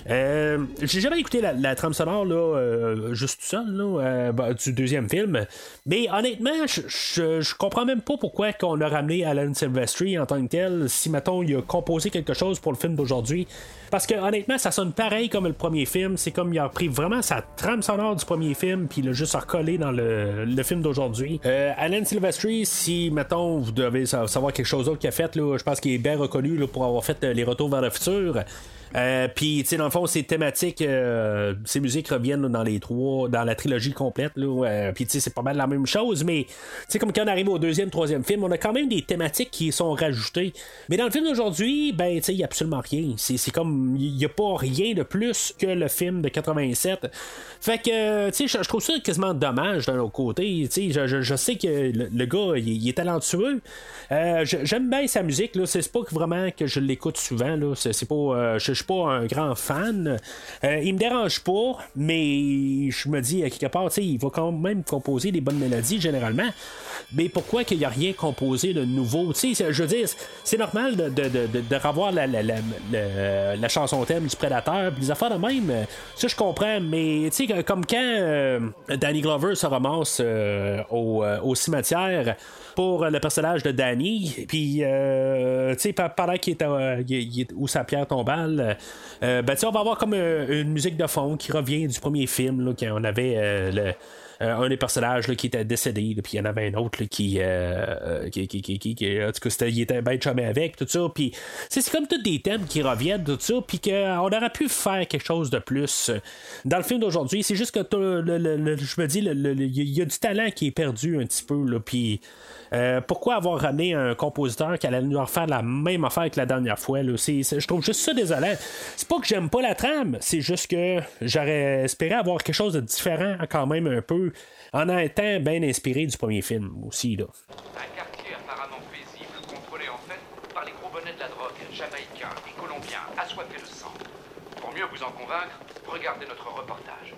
Speaker 3: J'ai jamais écouté la, trame sonore là, juste seul là, bah, du deuxième film. Mais honnêtement, je, comprends même pas pourquoi qu'on a ramené Alan Silvestri en tant que tel, si mettons il a composé quelque chose pour le film d'aujourd'hui. Parce que honnêtement, ça sonne pareil comme le premier film. C'est comme il a pris vraiment sa trame sonore du premier film, puis il l'a juste recollé dans le, film d'aujourd'hui. Euh, Alan Silvestri, si mettons vous devez savoir quelque chose d'autre qu'il a fait, là, je pense qu'il est bien reconnu pour avoir fait euh, les retours vers le futur. Euh, puis, tu sais, dans le fond, ces thématiques, euh, ces musiques reviennent dans les trois, dans la trilogie complète. Euh, puis, tu sais, c'est pas mal la même chose, mais, tu sais, comme quand on arrive au deuxième, troisième film, on a quand même des thématiques qui sont rajoutées. Mais dans le film d'aujourd'hui, ben, tu sais, il n'y a absolument rien. C'est comme, il n'y a pas rien de plus que le film de 87. Fait que, tu sais, je trouve ça quasiment dommage d'un autre côté. Tu sais, je, sais que le, gars, il, est talentueux. J'aime bien sa musique, là. C'est pas vraiment que je l'écoute souvent, là. C'est pas, je suis pas un grand fan. Euh, il me dérange pas, mais je me dis, à quelque part, il va quand même composer des bonnes mélodies généralement. Mais pourquoi qu'il n'y a rien composé de nouveau? je veux dire, c'est normal de, de, de, de revoir la, la, la, la, chanson thème du Prédateur, les affaires de même. Ça, je comprends, mais comme quand euh, Danny Glover se ramasse euh, au, au cimetière pour le personnage de Danny. Puis, euh, tu sais, pendant qu'il est, où sa pierre tombale, ben, on va avoir comme une musique de fond qui revient du premier film, là, quand on avait le euh, un des personnages qui était décédé, puis il y en avait un autre qui, euh, euh, qui, qui, qui, qui, en tout cas, il était bien chumé avec, tout ça. Puis c'est comme tous des thèmes qui reviennent, tout ça, puis qu'on aurait pu faire quelque chose de plus dans le film d'aujourd'hui. C'est juste que je me dis, il y a du talent qui est perdu un petit peu, puis. pourquoi avoir ramené un compositeur qui allait nous refaire la même affaire que la dernière fois? Là? je trouve juste ça désolant. C'est pas que j'aime pas la trame, c'est juste que j'aurais espéré avoir quelque chose de différent quand même un peu en étant bien inspiré du premier film aussi. Là.
Speaker 5: Un quartier apparemment paisible, contrôlé en fait par les gros bonnets de la drogue, jamaïcains et colombiens, assoiffés de sang. Pour mieux vous en convaincre, regardez notre reportage.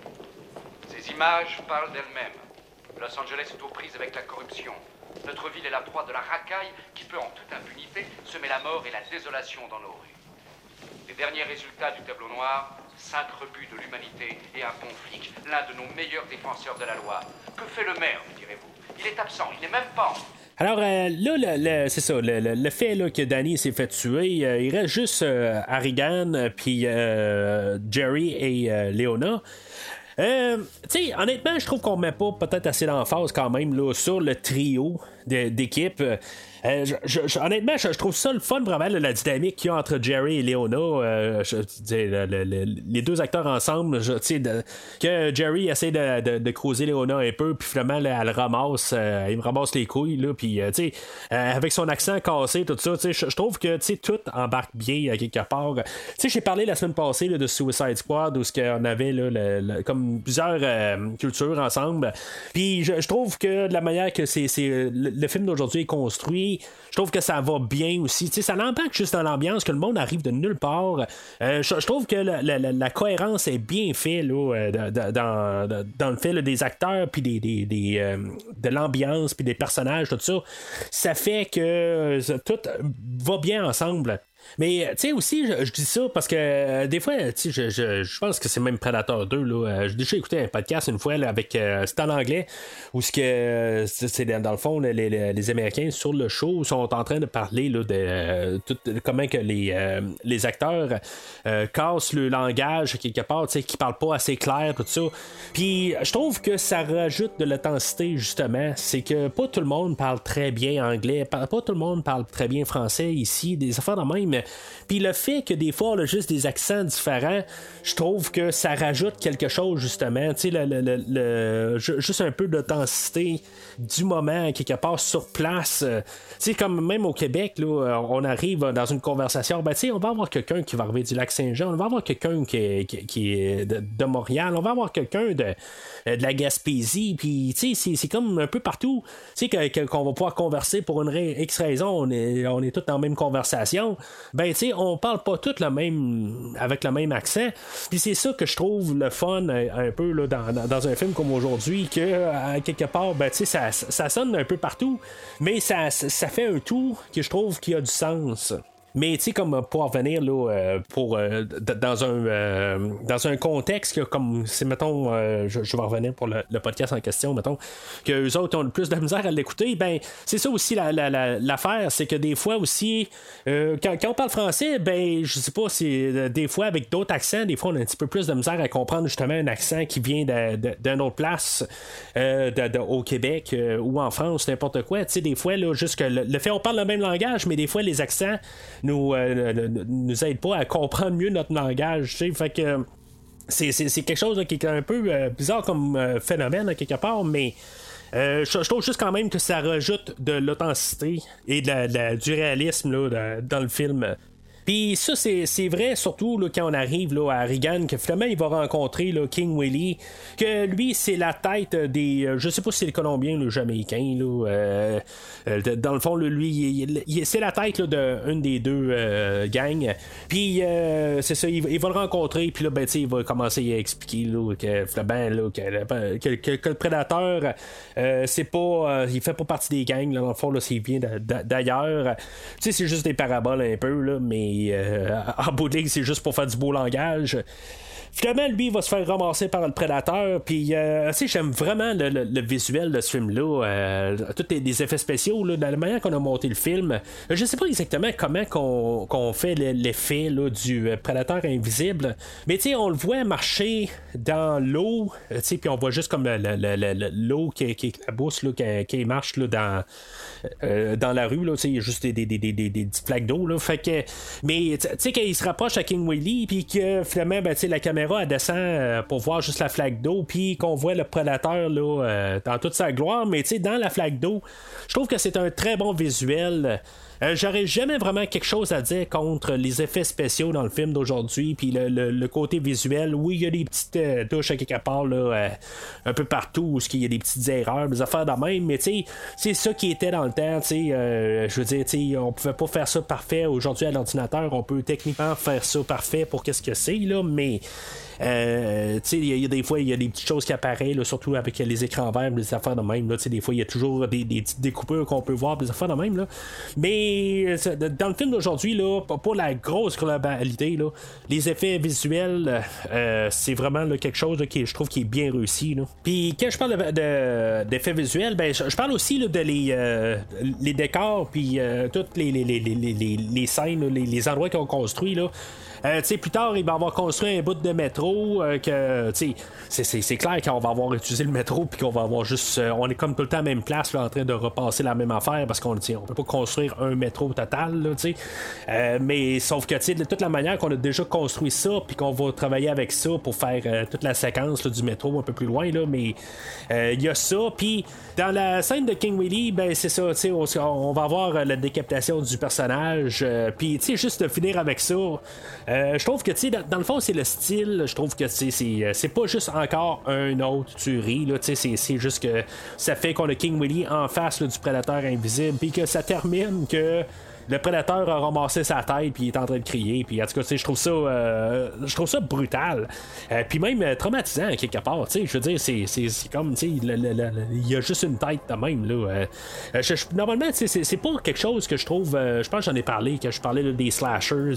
Speaker 5: Ces images parlent d'elles-mêmes. Los Angeles est aux prises avec la corruption. Notre ville est la proie de la racaille qui peut en toute impunité semer la mort et la désolation dans nos. Les derniers résultats du tableau noir Cinq rebuts de l'humanité et un bon flic, l'un de nos meilleurs défenseurs de la loi. Que fait le maire, me direz-vous? Il est absent, il n'est même pas
Speaker 3: alors euh, là, c'est ça, le, fait que Danny s'est fait tuer, euh, il reste juste euh, Harrigan, puis Jerry et Léona. tu sais, honnêtement, je trouve qu'on met pas peut-être assez d'emphase quand même là, sur le trio d'équipe. Euh, honnêtement, je, trouve ça le fun vraiment, la dynamique qu'il y a entre Jerry et Leona. Euh, les deux acteurs ensemble, que Jerry essaie de, de, creuser Leona un peu, puis finalement, elle ramasse, euh, il me ramasse les couilles, là, puis avec son accent cassé, tout ça, je trouve que tout embarque bien quelque part. J'ai parlé la semaine passée de Suicide Squad, où on avait comme plusieurs cultures ensemble. Puis je, trouve que de la manière que c'est, le film d'aujourd'hui est construit, je trouve que ça va bien aussi. ça n'empêche juste dans l'ambiance que le monde arrive de nulle part. Euh, je, trouve que la, cohérence est bien faite euh, dans, le fait des acteurs, puis des, euh, de l'ambiance, puis des personnages, tout ça. Ça fait que tout va bien ensemble. Mais tu sais aussi, je, dis ça parce que euh, des fois, tu sais, je, je, pense que c'est même Predator 2. Là. Euh, j'ai déjà écouté un podcast une fois avec euh, c'est en anglais où ce que c'est dans le fond les, les, Américains sur le show sont en train de parler là, de tout, comment que les, les acteurs cassent le langage quelque part, tu sais, qui parlent pas assez clair, tout ça. Puis je trouve que ça rajoute de l'intensité justement. C'est que pas tout le monde parle très bien anglais, pas tout le monde parle très bien français ici, des affaires de même puis le fait que des fois on juste des accents différents, je trouve que ça rajoute quelque chose justement. Tu sais, juste un peu d'authenticité du moment quelque part sur place. Euh, tu comme même au Québec, là, on arrive dans une conversation, ben tu sais, on va avoir quelqu'un qui va arriver du lac Saint-Jean, on va avoir quelqu'un qui, est de, Montréal, on va avoir quelqu'un de, de la Gaspésie, puis tu sais, c'est comme un peu partout, tu sais, qu'on va pouvoir converser pour une X raison, on est, on est tous dans la même conversation ben tu sais, on parle pas tous le même avec le même accent. Puis c'est ça que je trouve le fun euh, un, peu là, dans, dans, un film comme aujourd'hui, que à quelque part, ben tu sais, ça, ça sonne un peu partout, mais ça, ça fait un tout que je trouve qui a du sens. Mais tu sais, comme pour revenir là, euh, pour, euh, dans, un, euh, dans un contexte comme c'est, mettons, je, vais revenir pour le, podcast en question, mettons, que eux autres ont le plus de misère à l'écouter, ben c'est ça aussi l'affaire, c'est que des fois aussi, quand, on parle français, ben je sais pas, c'est des fois avec d'autres accents, des fois on a un petit peu plus de misère à comprendre justement un accent qui vient d'une autre place au Québec ou en France, n'importe quoi. Tu sais, des fois, là, juste que le, le fait on parle le même langage, mais des fois les accents nous, nous aide pas à comprendre mieux notre langage. Que c'est quelque chose qui est un peu bizarre comme phénomène, quelque part, mais. je, trouve juste quand même que ça rajoute de l'authenticité et du réalisme là, dans le film. Puis ça, c'est vrai surtout là, quand on arrive là, à Regan, que finalement il va rencontrer King Willie, que lui, c'est la tête des. Euh, je sais pas si c'est le Colombien ou le Jamaïcain. Là, euh, euh, dans le fond, lui, c'est la tête d'une des deux gangs. Puis c'est ça, il, va le rencontrer, puis là, ben, il va commencer à expliquer que, ben, que, que, le prédateur, c'est pas. il fait pas partie des gangs, là, dans le fond, là, c'est bien d'ailleurs. Tu sais, c'est juste des paraboles un peu, là, mais euh, en bout c'est juste pour faire du beau langage. Finalement, lui, il va se faire ramasser par le prédateur. Puis, euh, j'aime vraiment le, visuel de ce film-là. Euh, tous les, effets spéciaux, là, la manière qu'on a monté le film. Je sais pas exactement comment qu'on, fait l'effet du euh, prédateur invisible. Mais, tu sais, on le voit marcher dans l'eau. Tu sais, puis on voit juste comme l'eau qui, qui là, qui, marche dans, la rue. Là, il y a juste des, des, flaques d'eau. Fait que, mais, tu sais, quand il se rapproche à King Willy, puis que finalement, ben, la caméra elle descend euh, pour voir juste la flaque d'eau, puis qu'on voit le prédateur là, euh, dans toute sa gloire. Mais tu sais, dans la flaque d'eau, je trouve que c'est un très bon visuel. Euh, j'aurais jamais vraiment quelque chose à dire contre les effets spéciaux dans le film d'aujourd'hui, puis le, côté visuel. Oui, il y a des petites touches à quelque part, là, un peu partout, où il y a des petites erreurs, des affaires de même, mais tu sais, c'est ça qui était dans le temps, tu sais, je veux dire, tu sais, on pouvait pas faire ça parfait aujourd'hui à l'ordinateur, on peut techniquement faire ça parfait pour qu'est-ce que c'est, là, mais euh, il y, a des fois, il y a des petites choses qui apparaissent, surtout avec les écrans verts, des affaires de même. Là, des fois, il y a toujours des, petites découpures qu'on peut voir, des affaires de même. Là. Mais euh, dans le film d'aujourd'hui, là, pas la grosse globalité, là, les effets visuels, euh, c'est vraiment quelque chose qui, je trouve, qui est bien réussi. Puis quand je parle d'effets visuels, ben, je, parle aussi de les, les décors, puis toutes les, les, les, les, scènes, les, endroits qu'on construit. Là. Euh, plus tard, il va avoir construit un bout de métro euh, que c'est clair qu'on va avoir utilisé le métro puis qu'on va avoir juste. Euh, on est comme tout le temps à la même place là, en train de repasser la même affaire parce qu'on on peut pas construire un métro total. Là, mais sauf que de toute la manière qu'on a déjà construit ça puis qu'on va travailler avec ça pour faire toute la séquence du métro un peu plus loin. Là, mais il y a ça. Puis dans la scène de King Willy, ben c'est ça, on, on va avoir la décapitation du personnage. puis juste de finir avec ça. Euh, je trouve que, tu dans, le fond, c'est le style. Je trouve que euh, c'est pas juste encore un autre tuerie. C'est juste que ça fait qu'on a King Willy en face du prédateur invisible. Puis que ça termine que le prédateur a ramassé sa tête puis il est en train de crier puis en tout cas je trouve ça euh, je trouve ça brutal. Euh, puis même euh, traumatisant quelque part tu sais je veux dire c'est, comme tu sais il y a juste une tête de même là normalement c'est, c'est pas quelque chose que je trouve je pense que j'en ai parlé que je parlais des slashers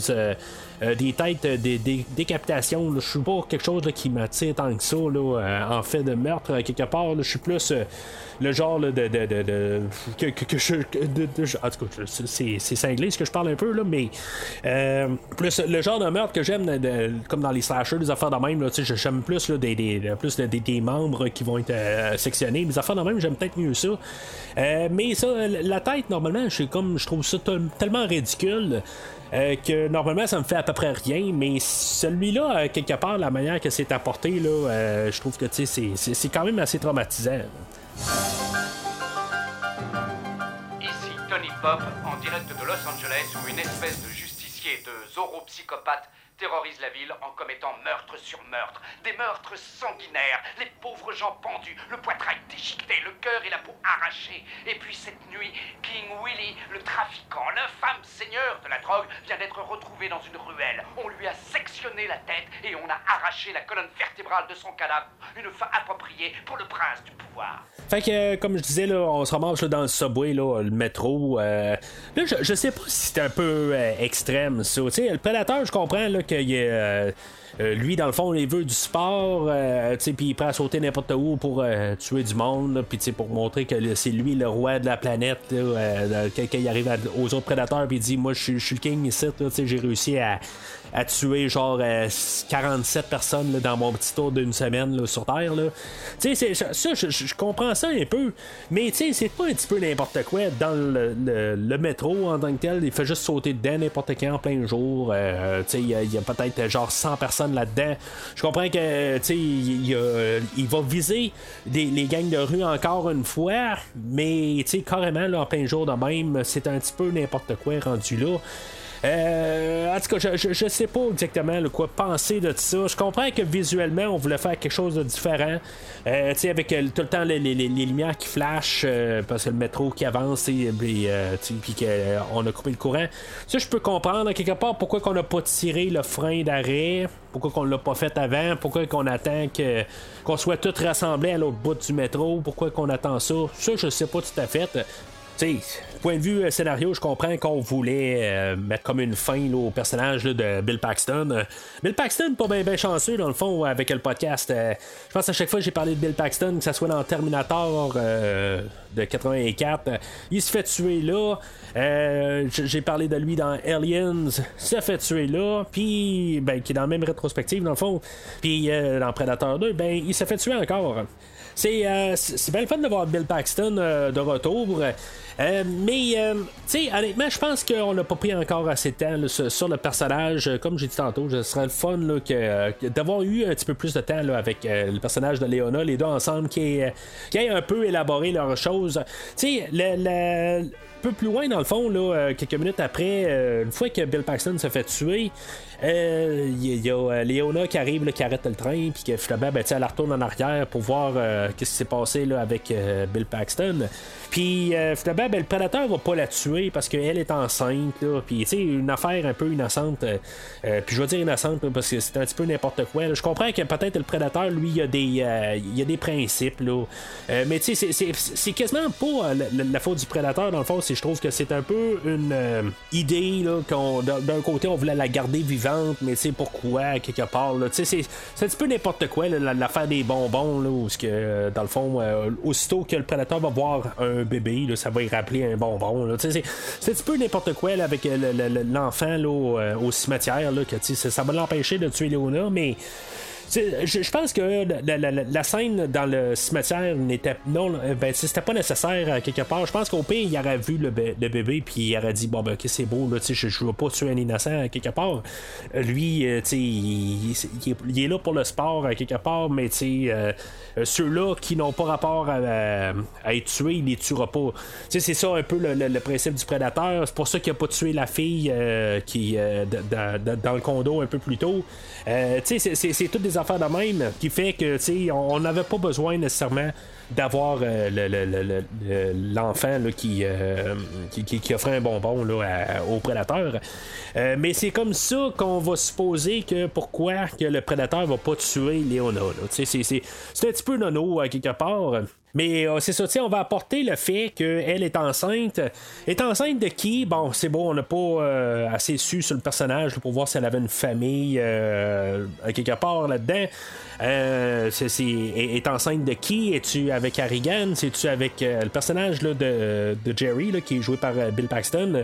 Speaker 3: des têtes des, décapitations je suis pas quelque chose qui m'attire tant que ça là, en fait de meurtre quelque part je suis plus le genre de, de, de, en tout cas c'est, c'est cinglé ce que je parle un peu là mais euh, plus le genre de meurtre que j'aime comme dans les slashers des affaires de même là, j'aime plus là, des, plus des, des, membres qui vont être euh, sectionnés des affaires de même j'aime peut-être mieux ça euh, mais ça la tête normalement je comme je trouve ça tellement ridicule que normalement ça me fait à peu près rien, mais celui-là, quelque part, la manière que c'est apporté, là, je trouve que c'est, c'est quand même assez traumatisant.
Speaker 5: Ici Tony Pop, en direct de Los Angeles, où une espèce de justicier de zoropsychopathe terrorise la ville en commettant meurtre sur meurtre. Des meurtres sanguinaires, les pauvres gens pendus, le poitrail déchiqueté, le cœur et la peau arrachés. Et puis cette nuit, King Willy, le trafiquant, l'infâme seigneur de la drogue, vient d'être retrouvé dans une ruelle. On lui a sectionné la tête et on a arraché la colonne vertébrale de son cadavre. Une fin appropriée pour le prince du pouvoir.
Speaker 3: Fait que, euh, comme je disais, là, on se ramasse dans le subway, là, le métro. Euh, là, je, sais pas si c'est un peu euh, extrême, sais le prédateur, je comprends là, qu'il y a. lui, dans le fond, il veut du sport, puis il prend à sauter n'importe où pour tuer du monde, puis pour montrer que c'est lui le roi de la planète. quand il arrive aux autres prédateurs, puis il dit Moi, je suis le king ici, j'ai réussi à, à tuer genre 47 personnes dans mon petit tour d'une semaine sur Terre. Tu sais, ça, je, comprends ça un peu, mais tu sais, c'est pas un petit peu n'importe quoi dans le, métro en tant que tel. Il fait juste sauter dedans n'importe quand en plein jour. tu sais, il y a, peut-être genre 100 personnes là-dedans. Je comprends que, tu sais, il, va viser les gangs de rue encore une fois, mais tu sais, carrément, là, en plein jour de même, c'est un petit peu n'importe quoi rendu là. Euh, en tout cas, je, je, sais pas exactement quoi penser de ça. Je comprends que visuellement, on voulait faire quelque chose de différent. Euh, tu sais, avec euh, tout le temps les, lumières qui flashent, parce que le métro qui avance, et puis qu'on a coupé le courant. Ça, je peux comprendre quelque part pourquoi qu'on n'a pas tiré le frein d'arrêt, pourquoi qu'on l'a pas fait avant, pourquoi qu'on attend que qu'on soit tous rassemblés à l'autre bout du métro, pourquoi qu'on attend ça. Ça, je sais pas tout à fait point de vue euh, scénario, je comprends qu'on voulait euh, mettre comme une fin au personnage de Bill Paxton. Euh, Bill Paxton, pas bien chanceux dans le fond avec le podcast. je pense à chaque fois que j'ai parlé de Bill Paxton, que ce soit dans Terminator de 84, il se fait tuer là. j'ai parlé de lui dans Aliens, se fait tuer là. Puis, ben, qui est dans la même rétrospective dans le fond. Puis dans Predator 2, ben, il se fait tuer encore. C'est, c'est bien le fun de voir Bill Paxton de retour. Euh, mais, euh, tu sais, honnêtement, je pense qu'on n'a pas pris encore assez de temps sur, le personnage. Comme j'ai dit tantôt, ce serait le fun que, d'avoir eu un petit peu plus de temps avec euh, le personnage de Léona, les deux ensemble, qui, qui aient un peu élaboré leurs choses. Tu sais, le, peu plus loin, dans le fond, là, quelques minutes après, une fois que Bill Paxton se fait tuer, il euh, y, a euh, Léona qui arrive, qui arrête le train, puis que finalement, ben, elle retourne en arrière pour voir euh, qu'est-ce qui s'est passé là, avec Bill Paxton. Puis finalement, ben, le prédateur va pas la tuer parce qu'elle est enceinte. Puis, tu sais, une affaire un peu innocente. puis je veux dire innocente parce que c'est un petit peu n'importe quoi. Je comprends que peut-être le prédateur, lui, il y a des, a des principes. Là. mais tu sais, c'est quasiment pas la, faute du prédateur, dans le fond. Je trouve que c'est un peu une idée qu'on d'un côté, on voulait la garder vivante mais tu sais pourquoi, quelque part. C'est, c'est un petit peu n'importe quoi, l'affaire des bonbons, là, que, euh, dans le fond, euh, aussitôt que le prédateur va voir un bébé, là, ça va y rappeler un bonbon. Là, c'est, c'est un petit peu n'importe quoi avec l'enfant là, au, cimetière, là, que ça va l'empêcher de tuer Léona, mais je, pense que la, scène dans le cimetière n'était non ben, c'était pas nécessaire euh, quelque part. Je pense qu'au pire il aurait vu le, bébé puis il aurait dit bon ben ok c'est beau là, je, je veux pas tuer un innocent quelque part. Euh, lui euh, il, il, est là pour le sport quelque part, mais ceux-là qui n'ont pas rapport à, être tués, il les tuera pas. c'est ça un peu le, principe du prédateur. C'est pour ça qu'il a pas tué la fille qui dans le condo un peu plus tôt. c'est toutes des affaires de même qui fait que on n'avait pas besoin nécessairement d'avoir euh, l'enfant qui, euh, qui, qui, offrait un bonbon au prédateur. Euh, mais c'est comme ça qu'on va supposer que pourquoi que le prédateur va pas tuer Léona. C'est un petit peu nono à quelque part. Mais c'est ça, on va apporter le fait qu'elle est enceinte. Est enceinte de qui? Bon, c'est bon, on n'a pas assez su sur le personnage pour voir si elle avait une famille à quelque part là-dedans. Euh, c'est, est, enceinte de qui? Es-tu avec Harrigan? C'est-tu avec euh, le personnage là, de, de, Jerry là, qui est joué par euh, Bill Paxton?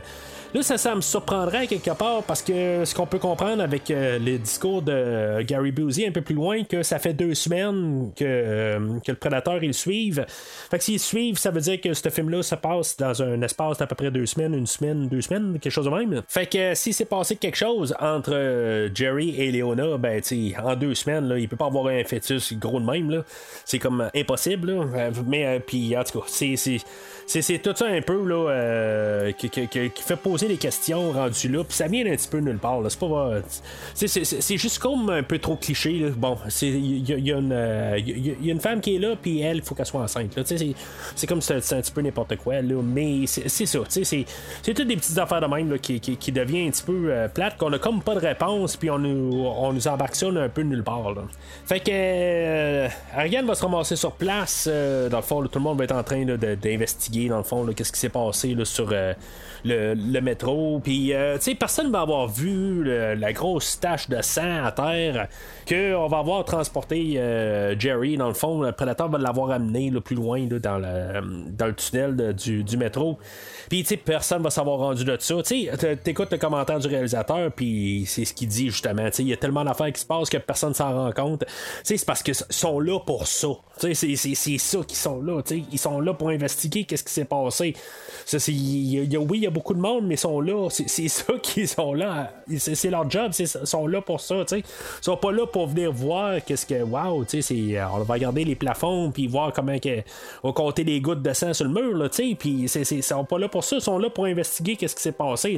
Speaker 3: Là, ça, ça me surprendrait quelque part parce que ce qu'on peut comprendre avec euh, le discours de Gary Busey un peu plus loin, que ça fait deux semaines que, euh, le prédateur il suive. Fait que s'ils suivent, ça veut dire que ce film-là se passe dans un espace d'à peu près deux semaines, une semaine, deux semaines, quelque chose de même. Fait que si c'est passé quelque chose entre euh, Jerry et Leona, ben tu en deux semaines, là, il peut pas avoir un fœtus gros de même. Là. C'est comme impossible. Là. Mais puis en tout cas, c'est c'est tout ça un peu là, euh, qui, fait poser les questions rendues là, puis ça vient un petit peu nulle part. C'est pas. C'est juste comme un peu trop cliché. Là. Bon, il y, a une femme qui est là, puis elle, il faut qu'elle soit enceinte. C'est comme c'est un petit peu n'importe quoi, là, mais c'est ça. C'est toutes des petites affaires de même là, qui, qui, devient un petit peu euh, plate, qu'on a comme pas de réponse, puis on nous, on nous embarque un peu nulle part. Là. Fait que euh, Ariane va se ramasser sur place. dans le fond, tout le monde va être en train d'investiguer dans le fond, qu'est-ce qui s'est passé sur euh, le, métro. Puis, euh, tu sais, personne va avoir vu la grosse tache de sang à terre qu'on va avoir transporté euh, Jerry. Dans le fond, le prédateur va l'avoir amené plus loin là, dans, le, tunnel du, métro. Puis, tu sais, personne va savoir rendu de ça. Tu sais, t'écoutes le commentaire du réalisateur, puis c'est ce qu'il dit justement. Tu sais, il y a tellement d'affaires qui se passent que personne s'en rend compte. Tu sais, c'est parce qu'ils sont là pour ça. Tu sais, c'est ça qu'ils sont là. Tu sais, ils sont là pour investiguer qu'est-ce qui s'est passé. Ça, y a, oui, il y a beaucoup de monde, mais ils sont là. C'est ça qu'ils sont là. C'est leur job. Ils sont là pour ça. Tu sais, ils sont pas là pour venir voir qu'est-ce que. Waouh, on va regarder les plafonds, puis voir comment que, on compter les gouttes de sang sur le mur, sais, puis ils sont pas là pour ça, ils sont là pour investiguer qu'est-ce qui s'est passé.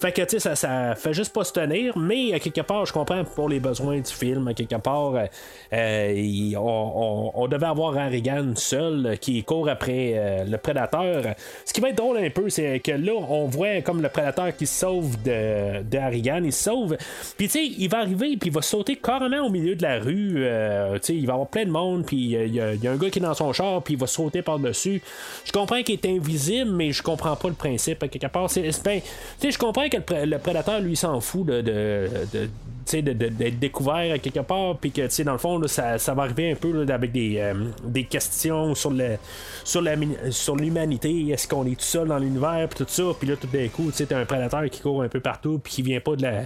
Speaker 3: Fait que, ça, ça fait juste pas se tenir, mais à quelque part, je comprends pour les besoins du film, quelque part, euh, euh, on, devait avoir Harrigan seul qui court après euh, le prédateur. Ce qui va être drôle un peu, c'est que là, on voit comme le prédateur qui sauve de, de Harrigan, il sauve, puis tu sais, il va arriver, puis il va sauter carrément au milieu de la rue, tu sais, il va avoir plein de monde, puis il y, a un gars qui est dans son char, puis il va sauter par-dessus. Je comprends qu'il est invisible, mais je comprends pas le principe. À quelque part, c'est, ben, je comprends que le, prédateur, lui, s'en fout de, d'être découvert à quelque part, puis que, dans le fond, ça, va arriver un peu avec des, euh, des questions sur, le, sur, l'humanité. Est-ce qu'on est tout seul dans l'univers, puis tout ça, puis là, tout d'un coup, tu as un prédateur qui court un peu partout, puis qui vient pas de la,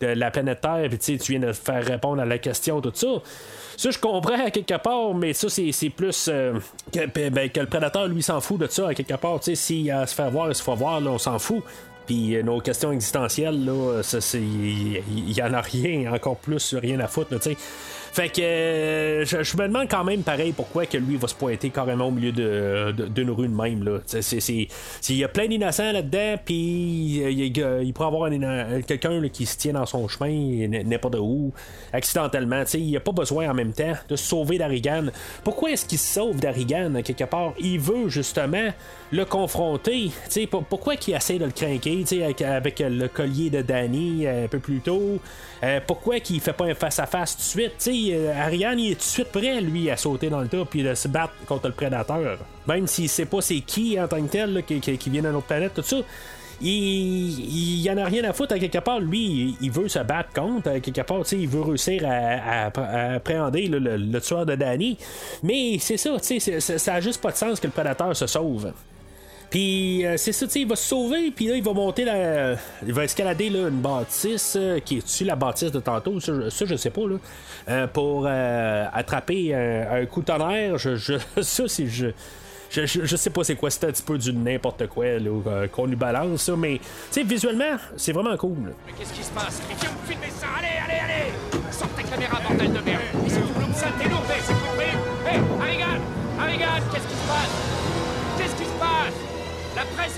Speaker 3: de la planète Terre, puis tu viens de faire répondre à la question, tout ça. Ça, je comprends à quelque part, mais ça, c'est plus euh, ben, ben, que, le prédateur, lui, s'en fout de ça à quelque part. S'il a à se faire voir, il se fait voir, là, on s'en fout. Puis euh, nos questions existentielles, là, il y, en a rien, encore plus, rien à foutre, sais. Fait que euh, je, me demande quand même pareil pourquoi que lui va se pointer carrément au milieu d'une rue de même. Là. il y a plein d'innocents là-dedans, puis euh, il, pourrait avoir quelqu'un qui se tient dans son chemin, n'importe où, accidentellement. il n'y a pas besoin en même temps de se sauver d'Arigan. Pourquoi est-ce qu'il se sauve d'Arigan quelque part? Il veut justement le confronter. pourquoi qu'il essaie de le craquer avec, avec le collier de Danny euh, un peu plus tôt? Euh, pourquoi qu'il fait pas un face-à-face tout de suite? Euh, Ariane, est tout de suite prêt, lui, à sauter dans le tas puis de se battre contre le prédateur. Même s'il sait pas c'est qui en tant que tel qui, vient de notre planète, tout ça. Il, il en a rien à foutre à quelque part. Lui, il, veut se battre contre quelque part. Il veut réussir à, appréhender le, tueur de Danny. Mais c'est ça, ça, ça a juste pas de sens que le prédateur se sauve. Puis euh, c'est ça, il va se sauver, puis là, il va monter la. Il va escalader là, une bâtisse euh, qui est dessus la bâtisse de tantôt, ça, je sais pas, là. Euh, pour attraper un, coup de tonnerre. Je, je ça, c'est. Je, je, je, sais pas c'est quoi, c'est un petit peu du n'importe quoi qu'on lui balance, ça, mais tu sais, visuellement, c'est vraiment cool.
Speaker 5: Mais qu'est-ce qui se passe? Ça Allez, allez, allez Sors ta caméra, bordel de merde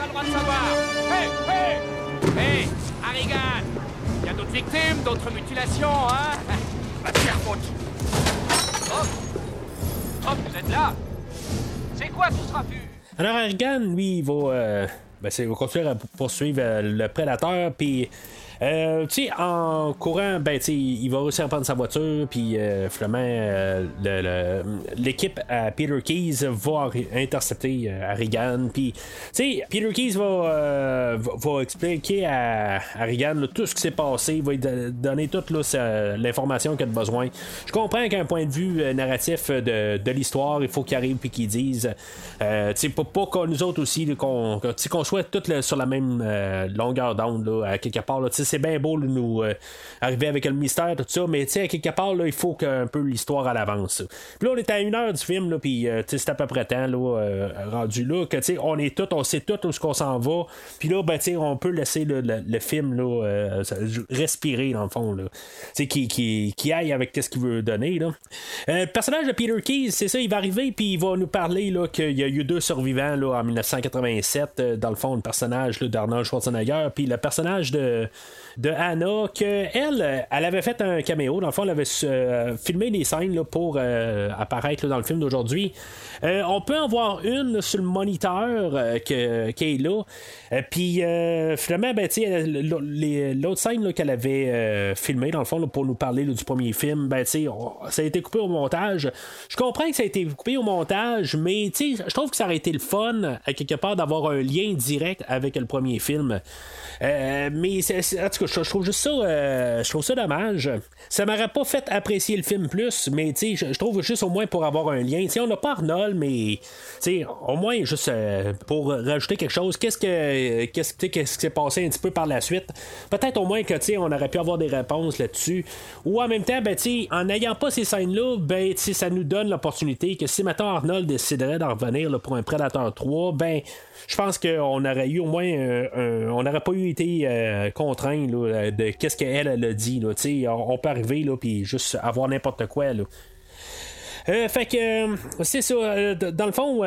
Speaker 5: a le droit de savoir. Hé, hé Hé, Harrigan. Il y a d'autres victimes, d'autres mutilations, hein? Va te faire foutre Oh Oh, vous êtes là. C'est quoi ce trapu
Speaker 3: Alors, Harrigan, lui, il va... Euh, ben, va continuer à poursuivre euh, le prédateur, puis euh, tu sais, en courant, ben, tu il va réussir à prendre sa voiture, puis euh, finalement, euh, l'équipe à Peter Keys va intercepter Harrigan, puis, tu sais, Peter Keys va, va, expliquer à Harrigan tout ce qui s'est passé, il va lui donner toute l'information qu'il a besoin. Je comprends qu'un point de vue narratif de, de l'histoire, il faut qu'il arrive puis qu'il dise, tu sais, pas, pas nous autres aussi, qu'on qu'on soit tous sur la même longueur d'onde, à quelque part, tu c'est bien beau de nous euh, arriver avec le mystère, tout ça, mais tu sais, quelque part, là, il faut qu'un peu l'histoire à l'avance. Puis là, on est à une heure du film, là, puis euh, c'est à peu près temps, là, euh, rendu là, que tu sais, on est tout, on sait tout où ce qu'on s'en va. Puis là, ben, tu on peut laisser le, film là, respirer, dans le fond, là. Tu sais, qui, aille avec ce qu'il veut donner, là. le personnage de Peter Keys, c'est ça, il va arriver, puis il va nous parler, là, qu'il y a eu deux survivants, là, en 1987, dans le fond, le personnage d'Arnold Schwarzenegger, puis le personnage de de Anna, que elle, elle avait fait un caméo. Dans le fond, elle avait euh, filmé des scènes pour euh, apparaître dans le film d'aujourd'hui. Euh, on peut en voir une sur le moniteur qui est là. Puis finalement, ben, l'autre scène qu'elle avait filmé dans le fond pour nous parler du premier film, ben, ça a été coupé au montage. Je comprends que ça a été coupé au montage, mais je trouve que ça aurait été le fun, quelque part, d'avoir un lien direct avec le premier film. mais en tout je, trouve juste ça, je trouve ça dommage. Ça m'aurait pas fait apprécier le film plus, mais tu je, trouve juste au moins pour avoir un lien. Tu on n'a pas Arnold, mais tu au moins juste pour rajouter quelque chose. Qu'est-ce que, qu'est-ce, qu'est-ce qui s'est passé un petit peu par la suite? Peut-être au moins que on aurait pu avoir des réponses là-dessus. Ou en même temps, ben, en n'ayant pas ces scènes-là, ben, ça nous donne l'opportunité que si maintenant Arnold déciderait d'en revenir pour un Predator 3, ben, je pense qu'on aurait eu au moins on n'aurait pas eu été euh, contraint de qu'est-ce qu'elle elle a dit. Là, on, on peut arriver puis juste avoir n'importe quoi. Là. Euh, fait que euh, c'est ça. Euh, dans le fond,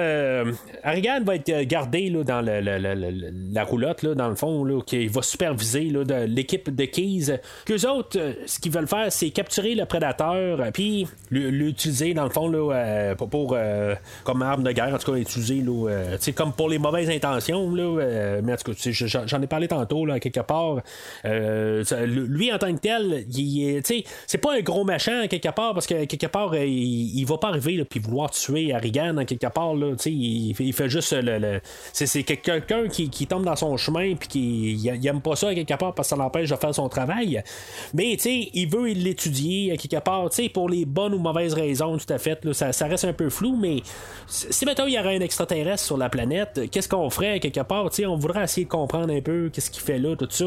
Speaker 3: Harrigan va être gardé là, dans la roulotte, là, dans le fond, là, qui va superviser là, l'équipe de Keys. Qu'eux autres, ce qu'ils veulent faire, c'est capturer le prédateur, puis l'utiliser, dans le fond, là, pour, comme arme de guerre, en tout cas, utiliser comme pour les mauvaises intentions. Mais en tout cas, j'en ai parlé tantôt, là, quelque part. lui, en tant que tel, c'est pas un gros machin, quelque part, parce que quelque part, il il va pas arriver puis vouloir tuer Harrigan en quelque part. Là, il, il fait juste le. c'est, quelqu'un qui, qui, tombe dans son chemin puis qui il, aime pas ça quelque part parce que ça l'empêche de faire son travail. Mais il veut l'étudier quelque part pour les bonnes ou mauvaises raisons, tout à fait. Là, ça, reste un peu flou, mais si maintenant il y aurait un extraterrestre sur la planète, qu'est-ce qu'on ferait quelque part? on voudrait essayer de comprendre un peu qu'est-ce qu'il fait là, tout ça.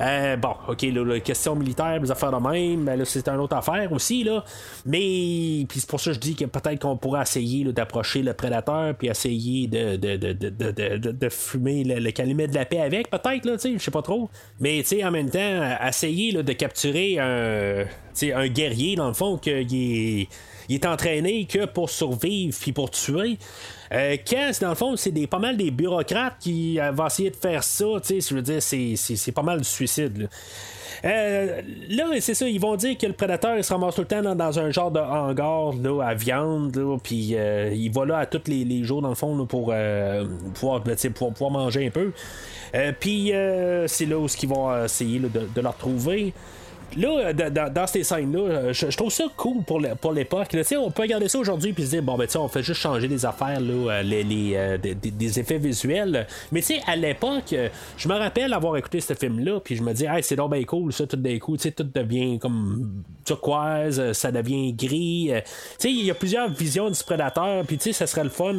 Speaker 3: Euh, bon, ok, la question militaire, les affaires de même, ben, c'est une autre affaire aussi, là. Mais, puis c'est pour ça que je dis que peut-être qu'on pourrait essayer d'approcher le prédateur, puis essayer de, de, de, de fumer le, calumet de la paix avec, peut-être, là, tu sais, je sais pas trop. Mais, tu sais, en même temps, essayer de capturer un, un guerrier, dans le fond, qu'il est, il est entraîné que pour survivre, puis pour tuer. Euh, dans le fond, c'est des, pas mal des bureaucrates qui euh, vont essayer de faire ça. Je veux dire, c'est, pas mal du suicide. Là. Euh, là, c'est ça, ils vont dire que le prédateur il se ramasse tout le temps dans, un genre de hangar là, à viande, puis euh, il va là à tous les, jours dans le fond pour, pouvoir, ben, pouvoir manger un peu. puis c'est là où ils vont essayer de, de, le retrouver là, dans, ces scènes-là, euh, je, trouve ça cool pour l'époque. On peut regarder ça aujourd'hui et se dire, bon, ben, on fait juste changer les affaires, là, euh, les, euh, des, effets visuels. Mais tu sais, à l'époque, je me rappelle avoir écouté ce film-là, puis je me dis, hey, c'est donc cool, ça, tout d'un coup, tu sais, tout devient comme turquoise, ça devient gris. tu sais, il y a plusieurs visions du prédateur, puis tu sais, ça serait le fun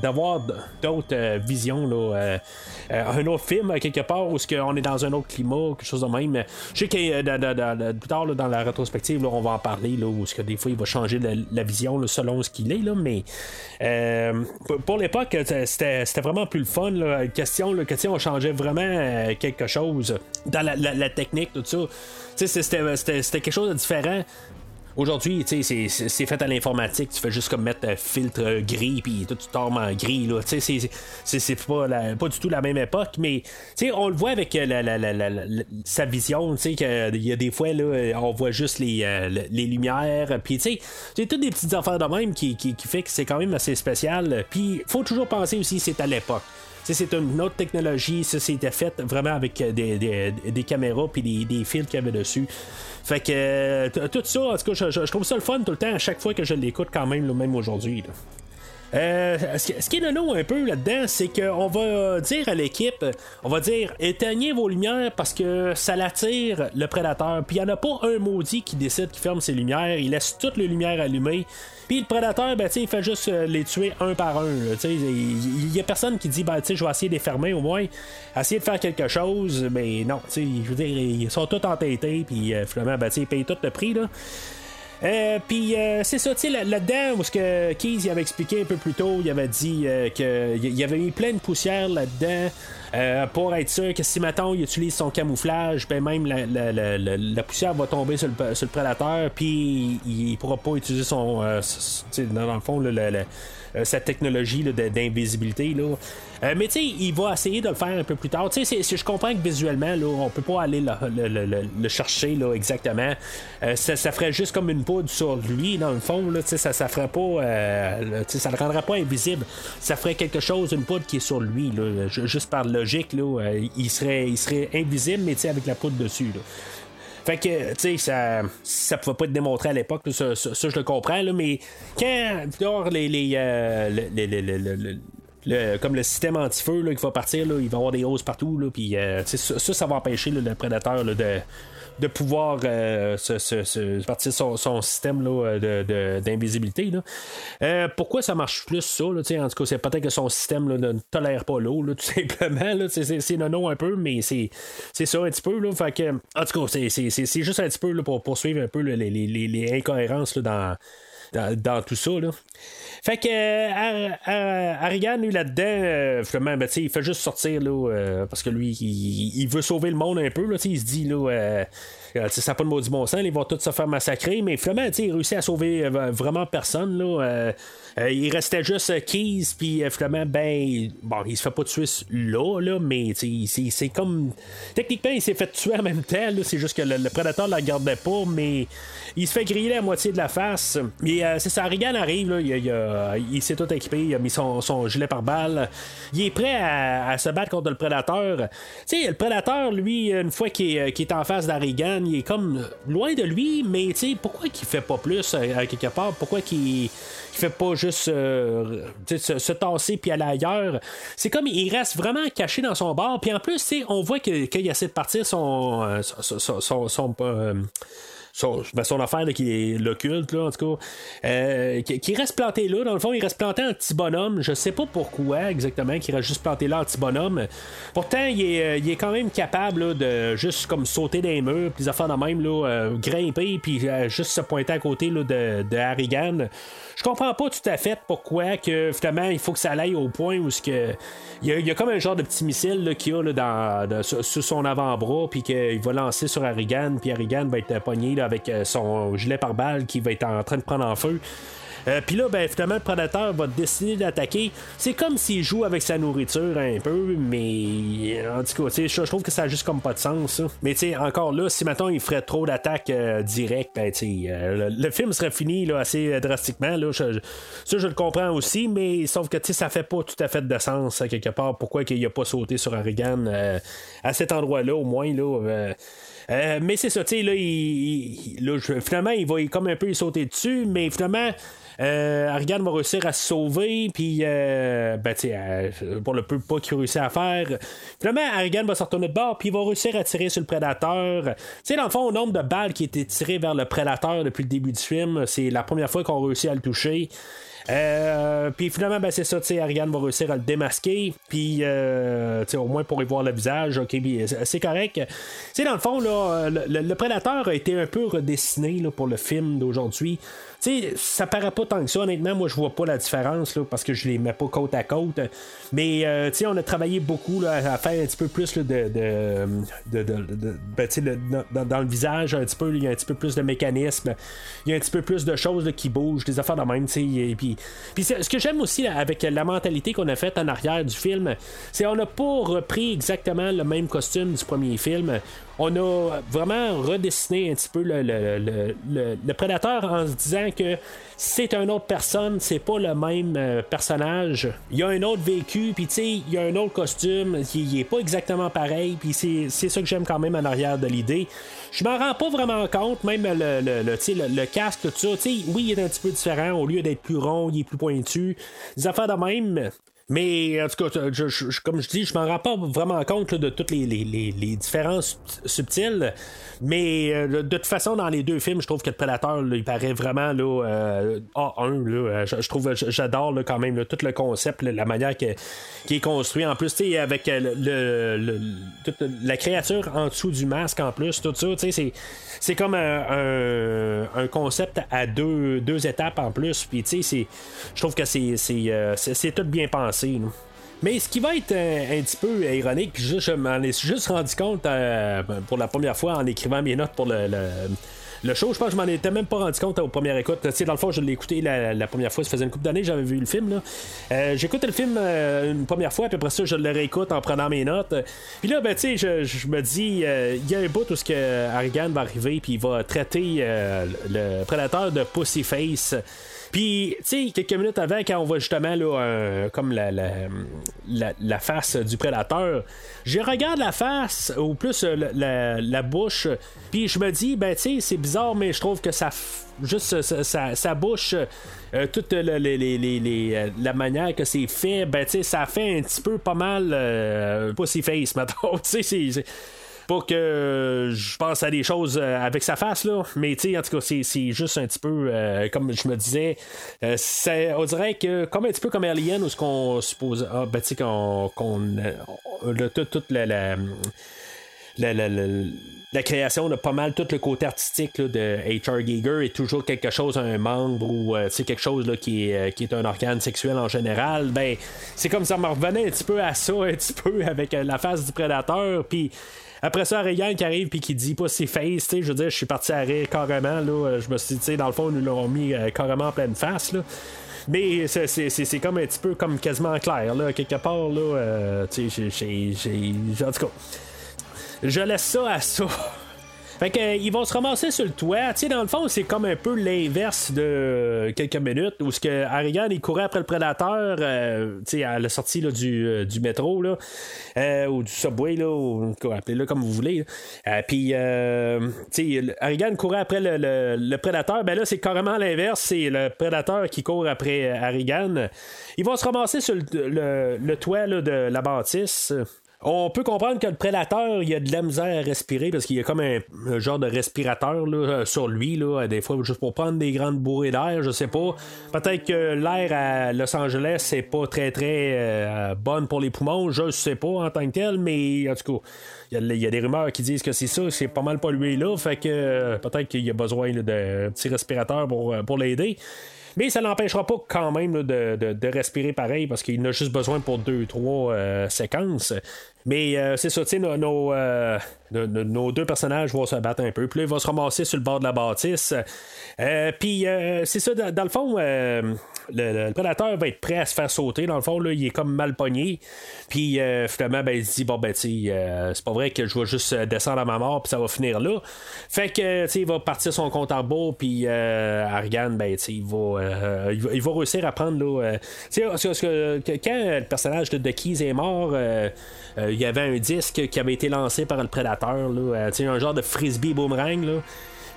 Speaker 3: d'avoir d'autres visions, là, un autre film, quelque part, où on est dans un autre climat, quelque chose de même. Je sais que plus tard dans la rétrospective, on va en parler, là, où que des fois il va changer la, vision selon ce qu'il est, mais euh, pour l'époque, c'était, vraiment plus le fun. Question, question, on changeait vraiment euh, quelque chose dans la, technique, tout ça. C'était quelque chose de différent. Aujourd'hui, c'est, c'est fait à l'informatique. Tu fais juste comme mettre un filtre gris, puis tout tu tombes en gris. Là. C'est, c'est, pas, pas du tout la même époque, mais on le voit avec euh, la, sa vision. Il y a des fois, là, on voit juste les, euh, les lumières. Puis, tu sais, toutes des petites affaires de même qui, qui, qui fait que c'est quand même assez spécial. Puis, faut toujours penser aussi c'est à l'époque c'est une autre technologie, ça c'était fait vraiment avec des, caméras puis des, fils qu'il y avait dessus. Fait que euh, tout ça, en tout cas, je, trouve ça le fun tout le temps à chaque fois que je l'écoute quand même, même aujourd'hui. Euh, ce qui est nous un peu là-dedans, c'est qu'on va dire à l'équipe, on va dire éteignez vos lumières parce que ça l'attire le prédateur. Puis il n'y en a pas un maudit qui décide qu'il ferme ses lumières, il laisse toutes les lumières allumées. Puis le prédateur, ben, il fait juste euh, les tuer un par un. Il y a personne qui dit ben, je vais essayer de les fermer au moins, essayer de faire quelque chose, mais non, je veux dire, ils sont tous entêtés, puis euh, finalement, ben, ils payent tout le prix. Là. Euh, puis euh, c'est ça, tu sais, là-dedans, où ce que Keys il avait expliqué un peu plus tôt, il avait dit euh, qu'il y avait mis plein de poussière là-dedans. pour être sûr que si maintenant il utilise son camouflage, ben même la, poussière va tomber sur le, sur le prédateur, puis il, pourra pas utiliser son, dans le fond, le, euh, cette technologie d'invisibilité. Euh, mais tu sais, il va essayer de le faire un peu plus tard. Tu sais, je comprends que visuellement, là, on peut pas aller le, chercher là, exactement. Euh, ça, ferait juste comme une poudre sur lui, dans le fond. Là, ça, ça ferait pas. ça le rendrait pas invisible. Ça ferait quelque chose, une poudre qui est sur lui. Là, juste par logique, là, il, serait, il serait invisible, mais avec la poudre dessus. Fait que, tu sais, ça, ça pouvait pas être démontré à l'époque, ça, je le comprends, là, mais quand, les, les, euh, comme le système anti-feu qui va partir, là, il va y avoir des hausses partout, là, puis ça, ça, va empêcher le prédateur de de pouvoir euh, se, partir son, son système d'invisibilité. Euh, pourquoi ça marche plus ça? Là, en tout cas, c'est peut-être que son système ne tolère pas l'eau, tout simplement. C'est nono un peu, mais c'est ça un petit peu. Là, en tout cas, c'est juste un petit peu là, pour poursuivre un peu les, les, incohérences dans, dans, tout ça. Là. Fait que euh, lui, là-dedans, euh, ben, il fait juste sortir là, euh, parce que lui, il, veut sauver le monde un peu. Là, il se dit là. Euh, ça n'a pas de du bon sens, ils vont tous se faire massacrer, mais finalement, il réussit à sauver vraiment personne. Là, euh, il restait juste Keys, puis euh, finalement, ben, bon, il se fait pas tuer là, là mais c'est comme. Techniquement, il s'est fait tuer en même temps, c'est juste que le, prédateur la gardait pas, mais il se fait griller à moitié de la face. Mais euh, c'est ça, Regan arrive, là, il, s'est tout équipé, il a mis son, gilet par balle. Il est prêt à, se battre contre le prédateur. Tu sais, le prédateur, lui, une fois qu'il est, en face d'Arigan, il est comme loin de lui, mais tu sais, pourquoi qu'il fait pas plus à, quelque part? Pourquoi qu'il fait pas juste euh, se, tasser puis aller ailleurs. C'est comme il reste vraiment caché dans son bar. Puis en plus, on voit qu'il essaie de partir son, euh, son, ben, son, affaire qui est l'occulte, là, en tout cas, euh, qui, reste planté là. Dans le fond, il reste planté en petit bonhomme. Je sais pas pourquoi exactement qu'il reste juste planté là en petit bonhomme. Pourtant, il est, euh, il est quand même capable de juste comme sauter des murs, puis des affaires de même, là, euh, grimper, puis juste se pointer à côté là, de, de Harrigan. Je comprends pas tout à fait pourquoi que finalement il faut que ça aille au point où que il y, a, comme un genre de petit missile qu'il a dans, sur, son avant-bras puis qu'il va lancer sur Harrigan puis Harrigan va être pogné là, avec euh, son gilet par balle qui va être en train de prendre en feu. Euh, puis là, ben, finalement, le prédateur va décider d'attaquer. C'est comme s'il joue avec sa nourriture un peu, mais en tout cas, je, trouve que ça a juste comme pas de sens. Mais tu sais, encore là, si maintenant il ferait trop d'attaques euh, directes, ben, euh, le, film serait fini là, assez drastiquement. Là, ça, je le comprends aussi, mais sauf que ça fait pas tout à fait de sens quelque part. Pourquoi qu'il a pas sauté sur Harrigan à cet endroit-là, au moins. là mais c'est ça, tu sais, là, il, finalement, il va comme un peu sauter dessus, mais finalement, euh, Argan va réussir à se sauver, puis euh, ben, euh, pour le peu pas qu'il réussit à faire. Finalement, Argan va se retourner de bord, puis il va réussir à tirer sur le prédateur. Tu dans le fond, au nombre de balles qui étaient tirées vers le prédateur depuis le début du film, c'est la première fois qu'on réussit à le toucher. Euh, puis finalement, ben, c'est ça, tu Ariane va réussir à le démasquer, puis euh, au moins pour y voir le visage, ok, c'est correct. sais dans le fond, là, le, prédateur a été un peu redessiné là, pour le film d'aujourd'hui. Sais, ça paraît pas tant que ça, honnêtement. Moi, je vois pas la différence là, parce que je les mets pas côte à côte. Mais, euh, on a travaillé beaucoup là, à faire un petit peu plus de. de, de, ben, dans, le visage, un petit peu, il y a un petit peu plus de mécanisme. Il y a un petit peu plus de choses qui bougent, des affaires de même, tu. Et puis, puis ce que j'aime aussi avec la mentalité qu'on a faite en arrière du film, c'est qu'on n'a pas repris exactement le même costume du premier film on a vraiment redessiné un petit peu le, prédateur en se disant que c'est une autre personne, c'est pas le même euh, personnage. Il y a un autre vécu, puis tu il y a un autre costume qui est pas exactement pareil, puis c'est, ça que j'aime quand même en arrière de l'idée. Je m'en rends pas vraiment compte, même le, le, le, casque, tout ça. oui, il est un petit peu différent. Au lieu d'être plus rond, il est plus pointu. Des affaires de même. Mais en tout cas, comme je dis, je m'en rends pas vraiment compte de toutes les, les, les, différences subtiles. Mais euh, de toute façon, dans les deux films, je trouve que le Predator, il paraît vraiment là, euh, A1. Là, je, trouve, j'adore quand même tout le concept, la manière qui est construit. En plus, avec euh, le, la créature en dessous du masque, en plus, tout ça, c'est comme un, concept à deux, deux étapes en plus. Puis, je trouve que c'est, tout bien pensé. Mais ce qui va être un, petit peu ironique, je m'en ai juste rendu compte euh, pour la première fois en écrivant mes notes pour le show, je pense que je m'en étais même pas rendu compte au première écoute. Tu dans le fond, je l'ai écouté la, première fois, ça faisait une couple d'années, j'avais vu le film. Là. Euh, J'écoute le film euh, une première fois, puis après ça, je le réécoute en prenant mes notes. Puis là, ben, tu je, me dis, euh, il y a un bout où ce que Harrigan va arriver, puis il va traiter euh, le prédateur de Pussyface. Puis, tu sais, quelques minutes avant, quand on voit justement là, comme la, la, face du prédateur, je regarde la face, ou plus la, la bouche, puis je me dis, ben, tu sais, c'est bizarre, mais je trouve que ça juste sa, bouche, euh, toute les, la manière que c'est fait, ben, ça fait un petit peu pas mal euh, Pussy Face, maintenant. c'est pas que je pense à des choses euh, avec sa face, là, mais en tout cas, c'est juste un petit peu, comme je me disais, on dirait que, comme un petit peu comme Alien, où ce qu'on suppose, ah, ben, qu'on, toute la la, création de pas mal tout le côté artistique de H.R. Giger est toujours quelque chose, un membre ou c'est euh, quelque chose là, qui, est, euh, qui est un organe sexuel en général. Ben, c'est comme ça me revenait un petit peu à ça, un petit peu avec euh, la face du prédateur. Puis. Après ça, Reagan qui arrive puis qui dit pas ses face, je veux dire, je suis parti à carrément, là, je me suis dit, dans le fond, nous l'ont mis carrément en pleine face, là. Mais c'est comme un petit peu comme quasiment clair, là, quelque part, là, tu sais, j'ai... En tout cas, je laisse ça à ça. Fait que, euh, ils vont se ramasser sur le toit. Tu sais, dans le fond, c'est comme un peu l'inverse de quelques minutes où ce que Harrigan il courait après le prédateur, euh, tu sais, à la sortie là, du, euh, du, métro là, ou du subway là, ou appelez-le comme vous voulez. Puis, tu sais, Harrigan courait après le, le, prédateur. Ben là, c'est carrément l'inverse. C'est le prédateur qui court après Harrigan. Ils vont se ramasser sur le, le toit là, de la bâtisse. On peut comprendre que le prédateur, il a de la misère à respirer parce qu'il y a comme un, genre de respirateur là, sur lui, là, des fois, juste pour prendre des grandes bourrées d'air, je sais pas. Peut-être que l'air à Los Angeles, c'est pas très très euh, bonne pour les poumons, je sais pas en tant que tel, mais en tout cas, il y, a des rumeurs qui disent que c'est ça, c'est pas mal pollué là, fait que euh, peut-être qu'il y a besoin d'un petit respirateur pour, euh, pour l'aider. Mais ça n'empêchera pas quand même de, respirer pareil parce qu'il a juste besoin pour deux, trois euh, séquences. Mais euh, c'est ça, tu sais, nos, euh, nos, deux personnages vont se battre un peu. Puis là, ils vont se ramasser sur le bord de la bâtisse. puis c'est ça, dans, le fond, le, prédateur va être prêt à se faire sauter. Dans le fond, là, il est comme mal pogné. Puis finalement, ben, il se dit, bon, ben, tu c'est pas vrai que je vais juste descendre à ma mort, puis ça va finir là. Fait que, tu sais, il va partir son compte en bas, puis Argan, ben, tu sais, il va euh, il, va, réussir à prendre. Là, euh, que, quand le personnage de, Keys est mort, euh, il y avait un disque qui avait été lancé par le prédateur. Là, un genre de frisbee boomerang. Là.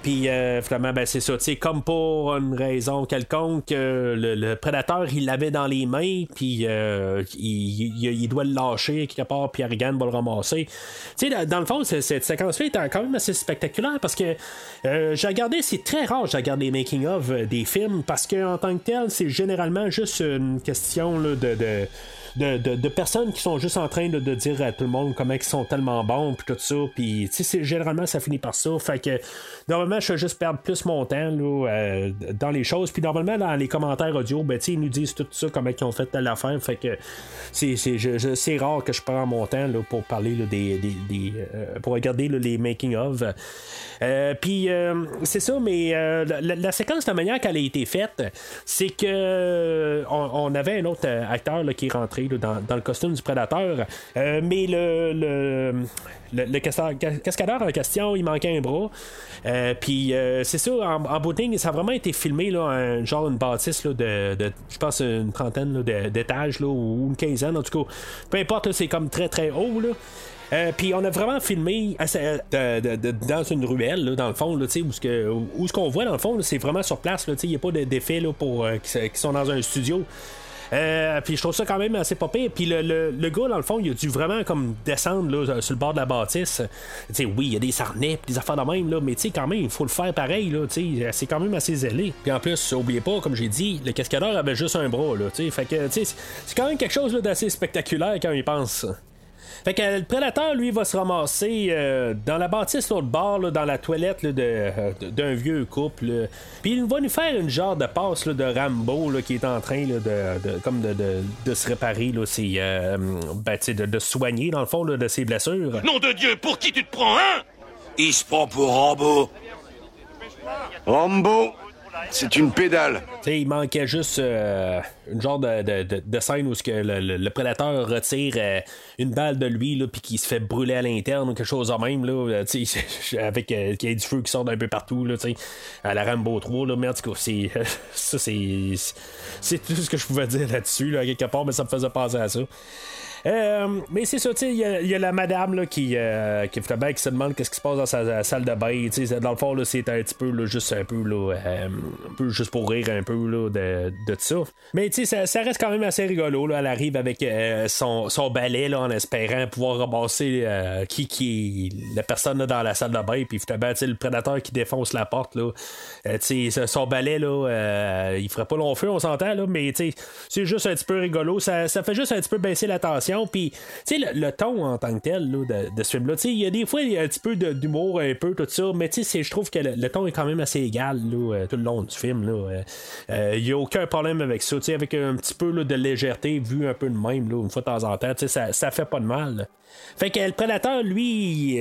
Speaker 3: Puis euh, finalement, ben, c'est ça. Comme pour une raison quelconque, euh, le, prédateur, il l'avait dans les mains, puis euh, il, doit le lâcher quelque part, puis Harrigan va le ramasser. sais dans le fond, cette séquence-là est quand même assez spectaculaire parce que j'ai regardé, c'est très rare, j'ai regardé les making-of des films parce qu'en tant que tel, c'est généralement juste une question de, de de, personnes qui sont juste en train de, dire à tout le monde comment ils sont tellement bons, puis tout ça. Puis, généralement, ça finit par ça. Fait que, normalement, je vais juste perdre plus mon temps là, euh, dans les choses. Puis, normalement, dans les commentaires audio, ben, ils nous disent tout ça, comment ils ont fait telle affaire. Fait que, c'est, c'est, rare que je prends mon temps là, pour parler des, des, euh, pour regarder les making-of. Euh, puis, c'est ça, mais la, séquence, la manière qu'elle a été faite, c'est que on, avait un autre acteur qui est rentré dans, le costume du prédateur. Euh, mais le, le, le, cascadeur en question, il manquait un bras. Euh, puis euh, c'est ça, en, en booting, ça a vraiment été filmé, là, un, genre une bâtisse là, de, je pense, une trentaine d'étages ou une quinzaine, en tout cas. Peu importe, c'est comme très très haut. Là. puis on a vraiment filmé dans une ruelle, dans le fond, là, où ce qu'on voit dans le fond, c'est vraiment sur place. Il n'y a pas d'effet pour qui, sont dans un studio. Euh, puis je trouve ça quand même assez pas pire. Puis le, le, gars, dans le fond, il a dû vraiment comme descendre là, sur le bord de la bâtisse. sais oui, il y a des sarnets, des affaires de même, là, mais quand même, il faut le faire pareil. Là, c'est quand même assez zélé. Puis en plus, oubliez pas, comme j'ai dit, le cascadeur avait juste un bras. Là, fait que c'est quand même quelque chose d'assez spectaculaire quand il pense. Fait que le prédateur, lui, va se ramasser euh, dans la bâtisse l'autre bord, dans la toilette euh, d'un vieux couple. Puis il va nous faire une genre de passe de Rambo qui est en train de, comme de, se réparer, là, euh, ben, de, soigner, dans le fond, de ses blessures.
Speaker 2: Nom de Dieu, pour qui tu te prends, hein? Il se prend pour Rambo. Rambo
Speaker 6: C'est une pédale.
Speaker 3: il manquait juste euh, une genre de, de, scène où que le, prédateur retire euh, une balle de lui puis qu'il se fait brûler à l'interne ou quelque chose de même là, euh, avec qu'il y a du feu qui sort d'un peu partout là, à la Rambo 3 là, mais en tout cas c'est ça c'est c'est tout ce que je pouvais dire là-dessus là, quelque part mais ça me faisait penser à ça euh, mais c'est ça, il y, a la madame là, qui, euh, qui, qui se demande qu'est-ce qui se passe dans sa, salle de bain. Dans le fond, c'est un petit peu là, juste un peu là, euh, un peu juste pour rire un peu là, de, de ça. Mais ça, ça reste quand même assez rigolo. Là. Elle arrive avec euh, son, son balai là, en espérant pouvoir ramasser euh, qui, qui la personne là, dans la salle de bain. Puis le prédateur qui défonce la porte. Là, son balai, là, il ferait pas long feu, on s'entend, là, mais c'est juste un petit peu rigolo. Ça, ça fait juste un petit peu baisser la tension puis, sais, le, ton en tant que tel de, ce film-là, il y a des fois il y a un petit peu d'humour, un peu, tout ça, mais je trouve que le, ton est quand même assez égal euh, tout le long du film. Euh, euh, il n'y a aucun problème avec ça, avec un petit peu de légèreté, vu un peu de même, une fois de temps en temps, ça, ça fait pas de mal. Fait que le prédateur, lui,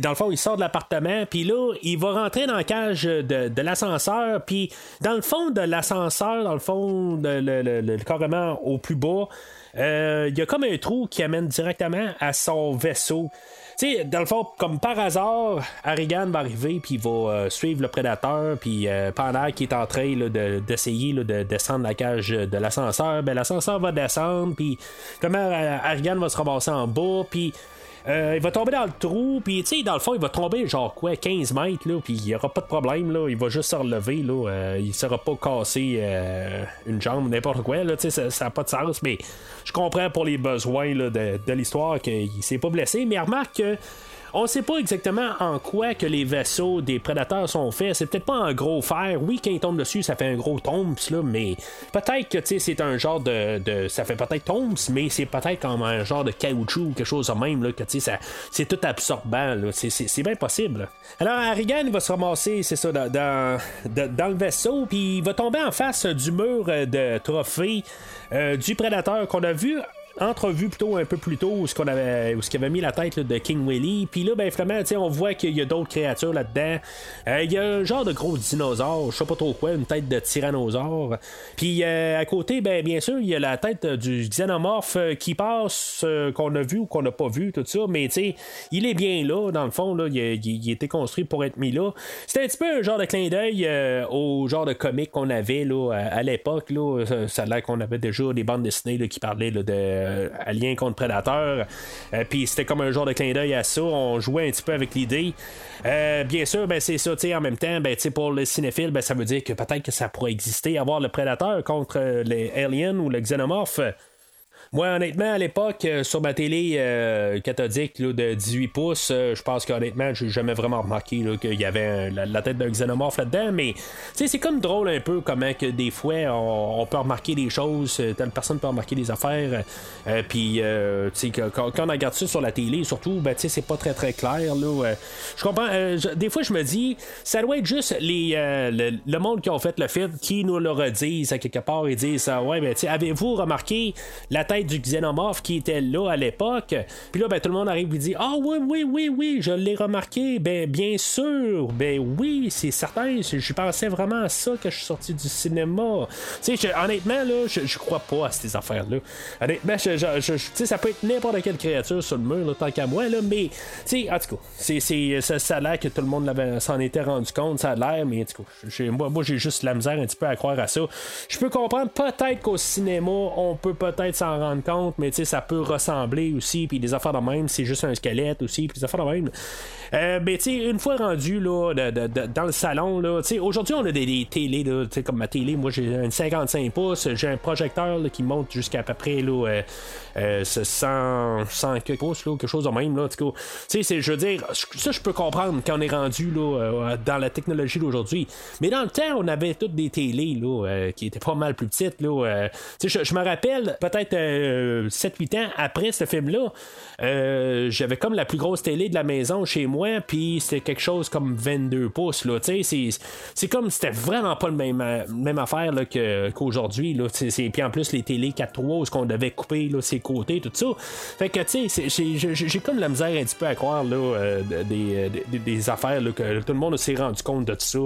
Speaker 3: dans le fond, il sort de l'appartement, puis là, il va rentrer dans la cage de, l'ascenseur, puis dans le fond de l'ascenseur, dans le fond, de, le, carrément au plus bas, euh, il y a comme un trou qui amène directement à son vaisseau. Tu sais, dans le fond, comme par hasard, Harrigan va arriver, puis il va euh, suivre le prédateur, puis euh, pendant qu'il est en train d'essayer de, descendre la cage de l'ascenseur, ben l'ascenseur va descendre, puis comment Harrigan va se ramasser en bas, puis euh, il va tomber dans le trou, puis tu sais, dans le fond, il va tomber genre quoi, 15 mètres, là, puis il n'y aura pas de problème, là, il va juste se relever, là, euh, il ne sera pas cassé euh, une jambe, n'importe quoi, là, tu sais, ça n'a pas de sens, mais je comprends pour les besoins là, de, de l'histoire qu'il s'est pas blessé, mais remarque que on sait pas exactement en quoi que les vaisseaux des prédateurs sont faits. C'est peut-être pas un gros fer. Oui, quand ils tombent dessus, ça fait un gros tombs, là, mais peut-être que c'est un genre de, Ça fait peut-être tombs, mais c'est peut-être comme un genre de caoutchouc ou quelque chose de même, là, que ça, c'est tout absorbant. C'est, bien possible. Alors, Harrigan, il va se ramasser, c'est ça, dans, le vaisseau, puis il va tomber en face du mur de trophée euh, du prédateur qu'on a vu entrevue plutôt un peu plus tôt où ce qu'on avait où ce avait mis la tête de King Willy. Puis là ben finalement on voit qu'il y a d'autres créatures là-dedans. Euh, il y a un genre de gros dinosaure je sais pas trop quoi une tête de tyrannosaure. Puis euh, à côté ben bien sûr il y a la tête du xénomorphe euh, qui passe qu'on a vu ou qu'on n'a pas vu tout ça. Mais tu sais il est bien là dans le fond là. Il, il, était construit pour être mis là. C'était un petit peu un genre de clin d'œil au genre de comique qu'on avait là à, l'époque là. Ça, a l'air qu'on avait déjà des bandes dessinées qui parlaient de euh, Alien contre Prédateur. Euh, puis c'était comme un genre de clin d'œil à ça. On jouait un petit peu avec l'idée. Euh, bien sûr, ben, c'est ça, en même temps, ben, pour le cinéphile, ben, ça veut dire que peut-être que ça pourrait exister, avoir le prédateur contre les aliens ou le xénomorphe. Moi, honnêtement, à l'époque, euh, sur ma télé euh, cathodique de 18 pouces, euh, je pense qu'honnêtement, j'ai jamais vraiment remarqué qu'il y avait la, tête d'un xénomorphe là-dedon. Mais c'est comme drôle un peu comment que des fois on, peut remarquer des choses, telle personne peut remarquer des affaires. Puis quand, quand, on regarde ça sur la télé, surtout, ben, c'est pas très très clair. Là, je comprends. des fois, je me dis, ça doit être juste les, le, monde qui ont fait le film qui nous le redisent à quelque part et disent Ouais, ben, avez-vous remarqué la tête du xénomorphe qui était là à l'époque. Puis là, ben, tout le monde arrive et dit Ah oui, oui, oui, oui, je l'ai remarqué. Ben, bien sûr. Ben oui, c'est certain. Je pensais vraiment à ça que je suis sorti du cinéma. Tu sais, honnêtement, là, je, je crois pas à ces affaires-là. Honnêtement, je, je, ça peut être n'importe quelle créature sur le mur, tant qu'à moi, là, mais, tu sais, en tout cas, c'est, ça, ça, a l'air que tout le monde s'en était rendu compte, ça a l'air, mais en tout cas, moi, moi j'ai juste la misère un petit peu à croire à ça. Je peux comprendre peut-être qu'au cinéma, on peut peut-être s'en rendre compte, mais ça peut ressembler aussi, puis des affaires de même, c'est juste un squelette aussi, puis des affaires de même. Euh, mais tu une fois rendu là, dans le salon, là, aujourd'hui on a des, des télés, là, comme ma télé, moi j'ai une 55 pouces, j'ai un projecteur qui monte jusqu'à peu près là, euh, 100, euh, 100 pouces, là, quelque chose de même. Là, c'est, je veux dire, ça je peux comprendre quand on est rendu là, euh, dans la technologie d'aujourd'hui. Mais dans le temps, on avait toutes des télés là, qui étaient pas mal plus petites. Là, je me rappelle peut-être 7-8 ans après ce film-là, j'avais comme la plus grosse télé de la maison chez moi, puis c'était quelque chose comme 22 pouces. Là, c'est, comme c'était vraiment pas le même, même affaire là, qu'aujourd'hui. Là, puis en plus, les télé 4-3, ce qu'on devait couper là, ses côtés, tout ça. Fait que, tu sais, j'ai, comme la misère un petit peu à croire là, des, des, affaires là, que tout le monde s'est rendu compte de tout ça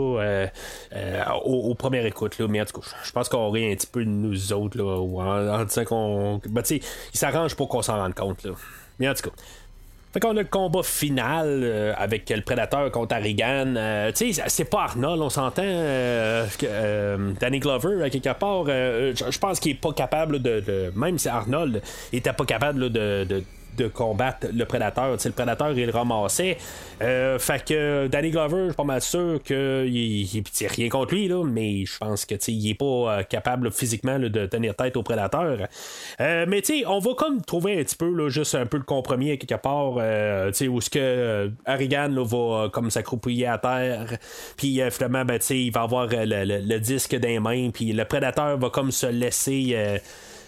Speaker 3: au, premier écoute. Là. Mais en tout cas, je pense qu'on rit un petit peu de nous autres, là, ou en, disant qu'on. Ben, tu sais, il s'arrange pour qu'on s'en rende compte, là. Mais en tout cas. Fait qu'on a le combat final euh, avec le prédateur contre Harrigan. Euh, tu sais, c'est pas Arnold, on s'entend. Euh, Danny Glover, quelque part, je pense qu'il est pas capable de, Même si Arnold était pas capable de combattre le prédateur. le prédateur, il le ramassait. Euh, fait que Danny Glover, je suis pas mal sûr qu'il il, rien contre lui, là, mais je pense que il est pas euh, capable physiquement de tenir tête au prédateur. Euh, mais on va comme trouver un petit peu, là, juste un peu le compromis à quelque part, où ce que Harrigan va comme s'accroupiller à terre, puis finalement, ben, il va avoir le, le, disque des mains, puis le prédateur va comme se laisser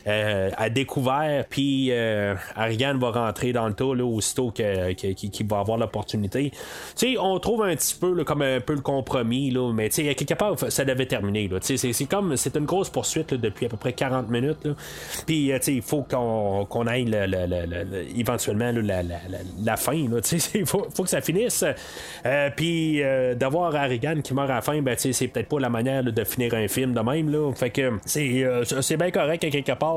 Speaker 3: euh, à découvert, puis euh, Ariane va rentrer dans le tas là, aussitôt qu'il va avoir l'opportunité. Tu sais, on trouve un petit peu comme un peu le compromis, là, mais tu sais, quelque part, ça devait terminer. C'est comme, c'est une grosse poursuite depuis à peu près 40 minutes. Puis, euh, tu il faut qu'on aille éventuellement la, fin. Il faut, faut, que ça finisse. puis, d'avoir Harrigan qui meurt à la fin, ben, c'est peut-être pas la manière de finir un film de même. Là. Fait que c'est bien correct à quelque part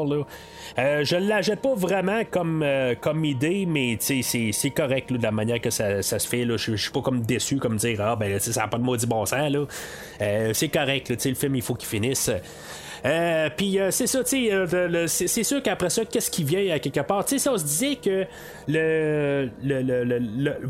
Speaker 3: euh, je ne la jette pas vraiment comme, euh, comme idée, mais c'est correct de la manière que ça, se fait. Je ne suis pas comme déçu comme dire Ah ben ça n'a pas de maudit bon sens. Euh, c'est correct, le film il faut qu'il finisse. Euh, puis euh, c'est ça, tu sais, euh, c'est sûr qu'après ça, qu'est-ce qui vient à quelque part? Tu sais, on se disait que le,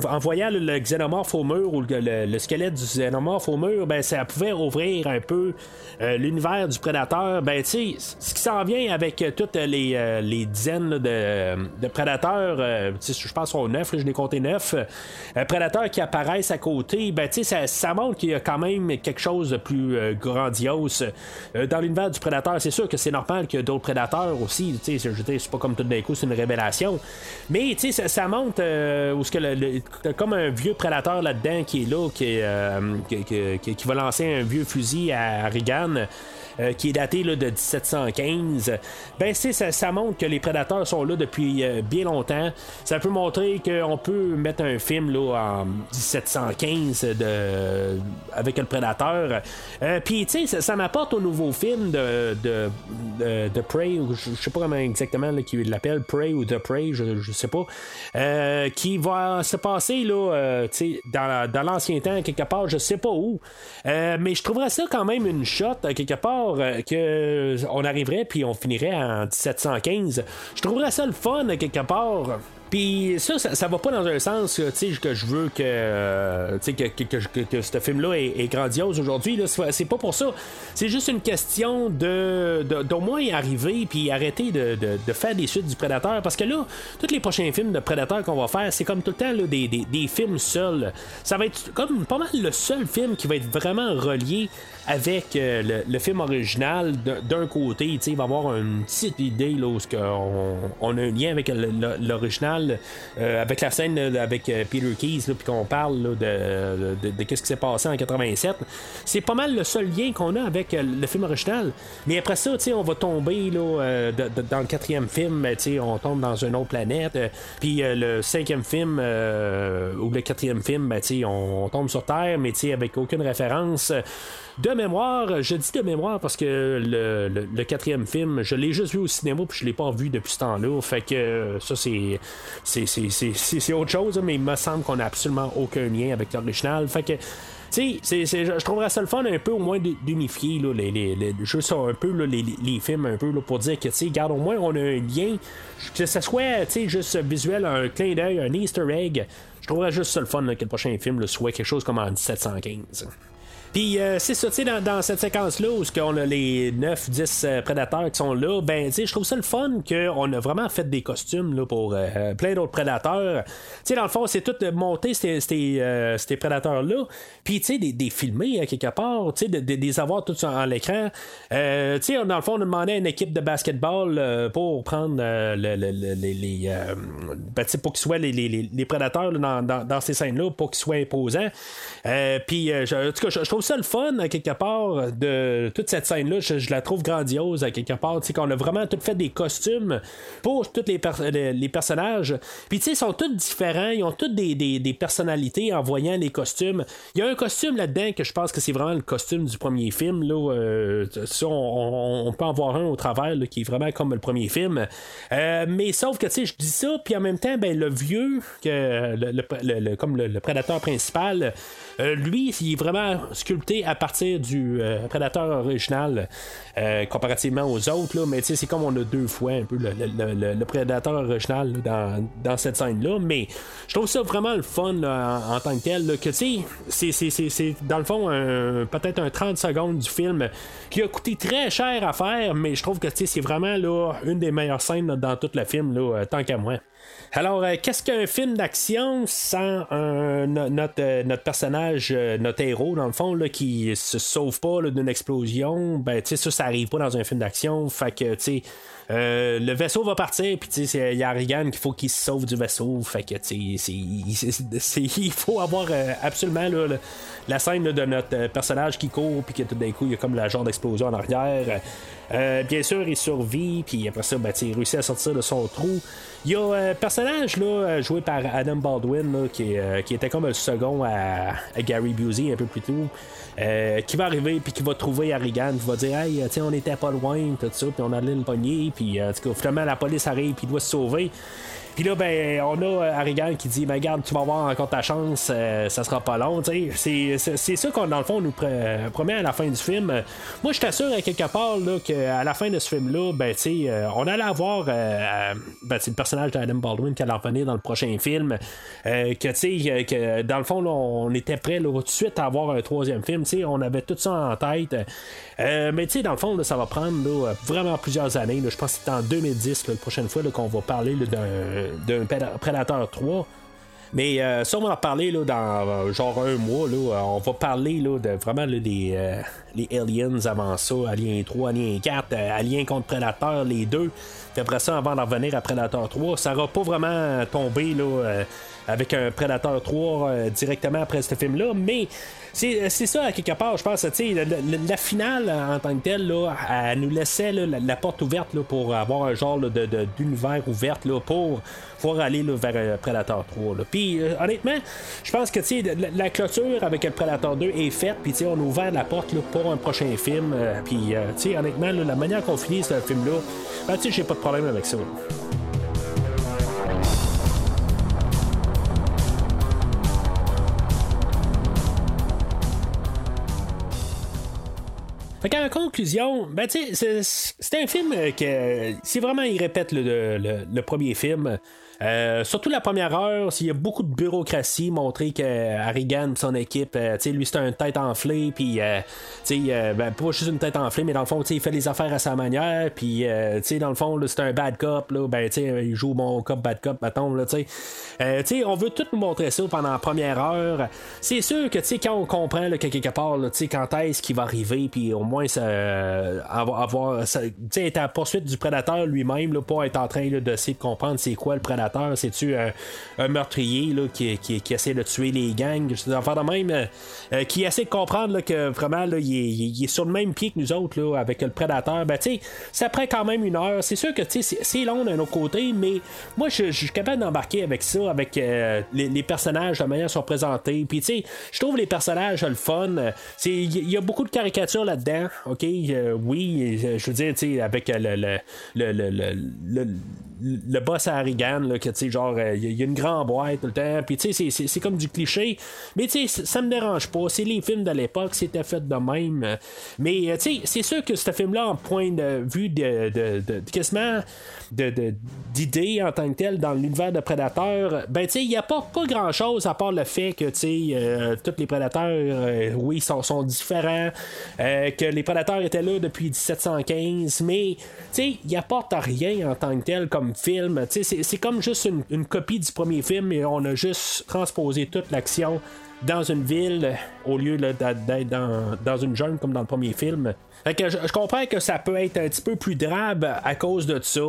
Speaker 3: en voyant le, xénomorphe au mur ou le, squelette du xénomorphe au mur, ben ça pouvait ouvrir un peu l'univers du prédateur. Ben tu sais, ce qui s'en vient avec toutes les, les dizaines de, prédateurs, je pense au neuf, je l'ai compté neuf, prédateurs qui apparaissent à côté, ben tu sais, ça, ça montre qu'il y a quand même quelque chose de plus grandiose dans l'univers du C'est sûr que c'est normal qu'il y ait d'autres prédateurs aussi. C'est pas comme tout d'un coup, c'est une révélation. Mais ça, ça montre euh, où ce que comme un vieux prédateur là-dedans qui est là, qui, euh, qui, va lancer un vieux fusil à, Regan. Euh, qui est daté là, de 1715, ben ça, ça montre que les prédateurs sont là depuis euh, bien longtemps. Ça peut montrer qu'on peut mettre un film là, en 1715 de, avec le prédateur. Euh, puis tu sais, ça, m'apporte au nouveau film de, de, de, Prey, je, sais pas comment exactement qu'il l'appelle, Prey ou The Prey, je, je sais pas, qui va se passer là, dans, dans l'ancien temps, quelque part, je sais pas où. mais je trouverais ça quand même une shot, quelque part euh, que on arriverait puis on finirait en 1715. Je trouverais ça le fun quelque part. Puis ça, ça, va pas dans un sens que je veux que, que, que, que, ce film-là est, grandiose aujourd'hui. C'est pas pour ça. C'est juste une question de, d'au moins y arriver puis arrêter de, de, faire des suites du Prédateur. Parce que là, tous les prochains films de Prédateur qu'on va faire, c'est comme tout le temps des, des, films seuls. Ça va être comme pas mal le seul film qui va être vraiment relié avec euh, le, film original d'un côté. Il va avoir une petite idée là, où on, on a un lien avec l'original euh, avec la scène avec euh, Peter Keys, puis qu'on parle de, de, qu'est-ce qui s'est passé en 87, c'est pas mal le seul lien qu'on a avec euh, le film original. Mais après ça, on va tomber là, dans le quatrième film, on tombe dans une autre planète. Puis le cinquième film ou le quatrième film, ben, on, on tombe sur Terre, mais avec aucune référence. De mémoire, je dis de mémoire parce que le, quatrième film, je l'ai juste vu au cinéma puis je l'ai pas vu depuis ce temps-là. Fait que ça, c'est, c'est, autre chose, mais il me semble qu'on n'a absolument aucun lien avec l'original. Fait que tu sais, je trouverais ça le fun un peu au moins d'unifier les, les, les, un peu les, les, films un peu pour dire que tu sais, regarde au moins on a un lien, que ce soit juste visuel, un clin d'œil, un Easter egg. Je trouverais juste ça le fun que le prochain film soit quelque chose comme en 1715. Puis euh, c'est ça, tu sais, dans, cette séquence-là où on a les 9-10 prédateurs qui sont là, ben, tu sais, je trouve ça le fun qu'on a vraiment fait des costumes là, pour plein d'autres prédateurs. Tu sais, dans le fond, c'est tout monté, ces, ces, prédateurs-là. Puis, tu sais, des, des filmés quelque part, tu sais, de, des avoir tous en, l'écran. tu sais, dans le fond, on a demandé à une équipe de basketball pour prendre le, les. Ben, pour qu'ils soient les, les, prédateurs dans, dans, dans, ces scènes-là, pour qu'ils soient imposants. Puis, en tout cas, je, trouve ça le fun, à quelque part, de toute cette scène-là. Je, la trouve grandiose, à quelque part. Tu sais, qu'on a vraiment tout fait des costumes pour tous les, les, personnages. Puis, tu sais, ils sont tous différents. Ils ont tous des, des, personnalités en voyant les costumes. Il y a un costume là-dedans que je pense que c'est vraiment le costume du premier film. Là, euh, ça, on, peut en voir un au travers qui est vraiment comme le premier film. Euh, mais sauf que, tu sais, je dis ça, puis en même temps, ben, le vieux, que le, comme le, prédateur principal, euh, lui, il est vraiment à partir du euh, prédateur original euh, comparativement aux autres. Là, mais c'est comme on a deux fois un peu le, prédateur original dans, cette scène-là. Mais je trouve ça vraiment le fun en, tant que tel. que c'est dans le fond peut-être un 30 secondes du film qui a coûté très cher à faire, mais je trouve que c'est vraiment là, une des meilleures scènes dans tout le film, là, tant qu'à moi. Alors, euh, qu'est-ce qu'un film d'action sans notre, euh, notre, personnage, euh, notre héros, dans le fond, là, qui se sauve pas d'une explosion? Ben, tu sais, ça, ça arrive pas dans un film d'action. Fait que, tu sais, euh, le vaisseau va partir, puis il y a Regan qu'il faut qu'il se sauve du vaisseau. Fait que il faut avoir euh, absolument la scène de notre euh, personnage qui court, puis que tout d'un coup, il y a comme la genre d'explosion en arrière. bien sûr, il survit, puis après ça, ben, il réussit à sortir de son trou. Il y a un personnage là, joué par Adam Baldwin qui, était comme le second à, Gary Busey un peu plus tôt. Qui va arriver puis qui va trouver Harrigan, qui va dire Hey, on était pas loin, tout ça, puis on allait le pogner, puis euh, finalement, la police arrive, puis il doit se sauver. Puis là, ben, on a euh, Harrigan qui dit, ben, regarde, tu vas avoir encore ta chance, euh, ça sera pas long. C'est ça qu'on, dans le fond, nous promet à la fin du film. Moi, je t'assure, à quelque part, là, qu'à la fin de ce film-là, ben, tu sais, on allait avoir, ben, le personnage d'Adam Baldwin qui allait revenir dans le prochain film. que, tu que dans le fond, là, on était prêt, là, tout de suite à avoir un troisième film. On avait tout ça en tête. mais, tu sais, dans le fond, ça va prendre, vraiment plusieurs années. je pense que c'est en 2010, la prochaine fois, qu'on va parler d'un d'un Predator 3. Mais euh, ça, on va en parler là, dans euh, genre un mois. Là, on va parler là, de vraiment des euh, les aliens avant ça, Alien 3, Alien 4, Alien contre Predator, les deux. Puis ça, avant d'en revenir à Predator 3, ça va pas vraiment tomber là, avec un Predator 3 directement après ce film-là, mais c'est ça, à quelque part, je pense. La, la, la, finale, en tant que telle, là, elle nous laissait la, porte ouverte là, pour avoir un genre d'univers de, ouvert là, pour pouvoir aller vers euh, Predator 3. Puis, euh, honnêtement, je pense que la, clôture avec le Predator 2 est faite, puis on a ouvert la porte pour un prochain film. Euh, puis, honnêtement, la manière qu'on finit ce film-là, ben, j'ai pas de problème avec ça. Fait en conclusion, ben, c'est un film que, si vraiment il répète le premier film, euh, surtout la première heure, s'il y a beaucoup de bureaucratie, montrer que Harrigan son équipe, euh, lui c'est un tête enflée, puis euh, ben, pas juste une tête enflée, mais dans le fond, il fait les affaires à sa manière, puis dans le fond, c'est un bad cop, là, ben, il joue bon cop, bad cop, mettons, là, on veut tout montrer ça pendant la première heure. C'est sûr que quand on comprend que quelque part, là, quand est-ce qu'il va arriver, puis au moins ça, avoir, ça, être à poursuite du prédateur lui-même, pas être en train d'essayer de comprendre c'est quoi le prédateur c'est-tu un, meurtrier là, qui, qui, essaie de tuer les gangs? Enfin, de même, euh, euh, qui essaie de comprendre que vraiment là, il, est, sur le même pied que nous autres là, avec le prédateur. Ben, ça prend quand même une heure. C'est sûr que c'est long d'un autre côté, mais moi, je, suis capable d'embarquer avec ça, avec euh, les, personnages, la manière dont sont présentés. Puis, je trouve les personnages le fun. Il y, a beaucoup de caricatures là-dedans. ok, oui, je veux dire, tu sais, avec le, le, le, le, le boss à Harrigan, là, que tu sais, genre, il y a une grande boîte tout le temps, puis tu sais, c'est comme du cliché, mais tu sais, ça me dérange pas. C'est les films de l'époque, c'était fait de même. Mais tu sais, c'est sûr que ce film-là, en point de vue de, de, de, quasiment d'idées en tant que tel dans l'univers de Prédateurs, ben tu sais, il n'y a pas, pas grand chose à part le fait que tu sais, euh, tous les prédateurs, euh, oui, sont, sont différents, euh, que les prédateurs étaient là depuis 1715, mais tu sais, il apporte rien en tant que tel comme film. C'est comme juste une, copie du premier film et on a juste transposé toute l'action dans une ville au lieu d'être dans, dans, une jungle comme dans le premier film. Fait que je, comprends que ça peut être un petit peu plus drabe à cause de ça.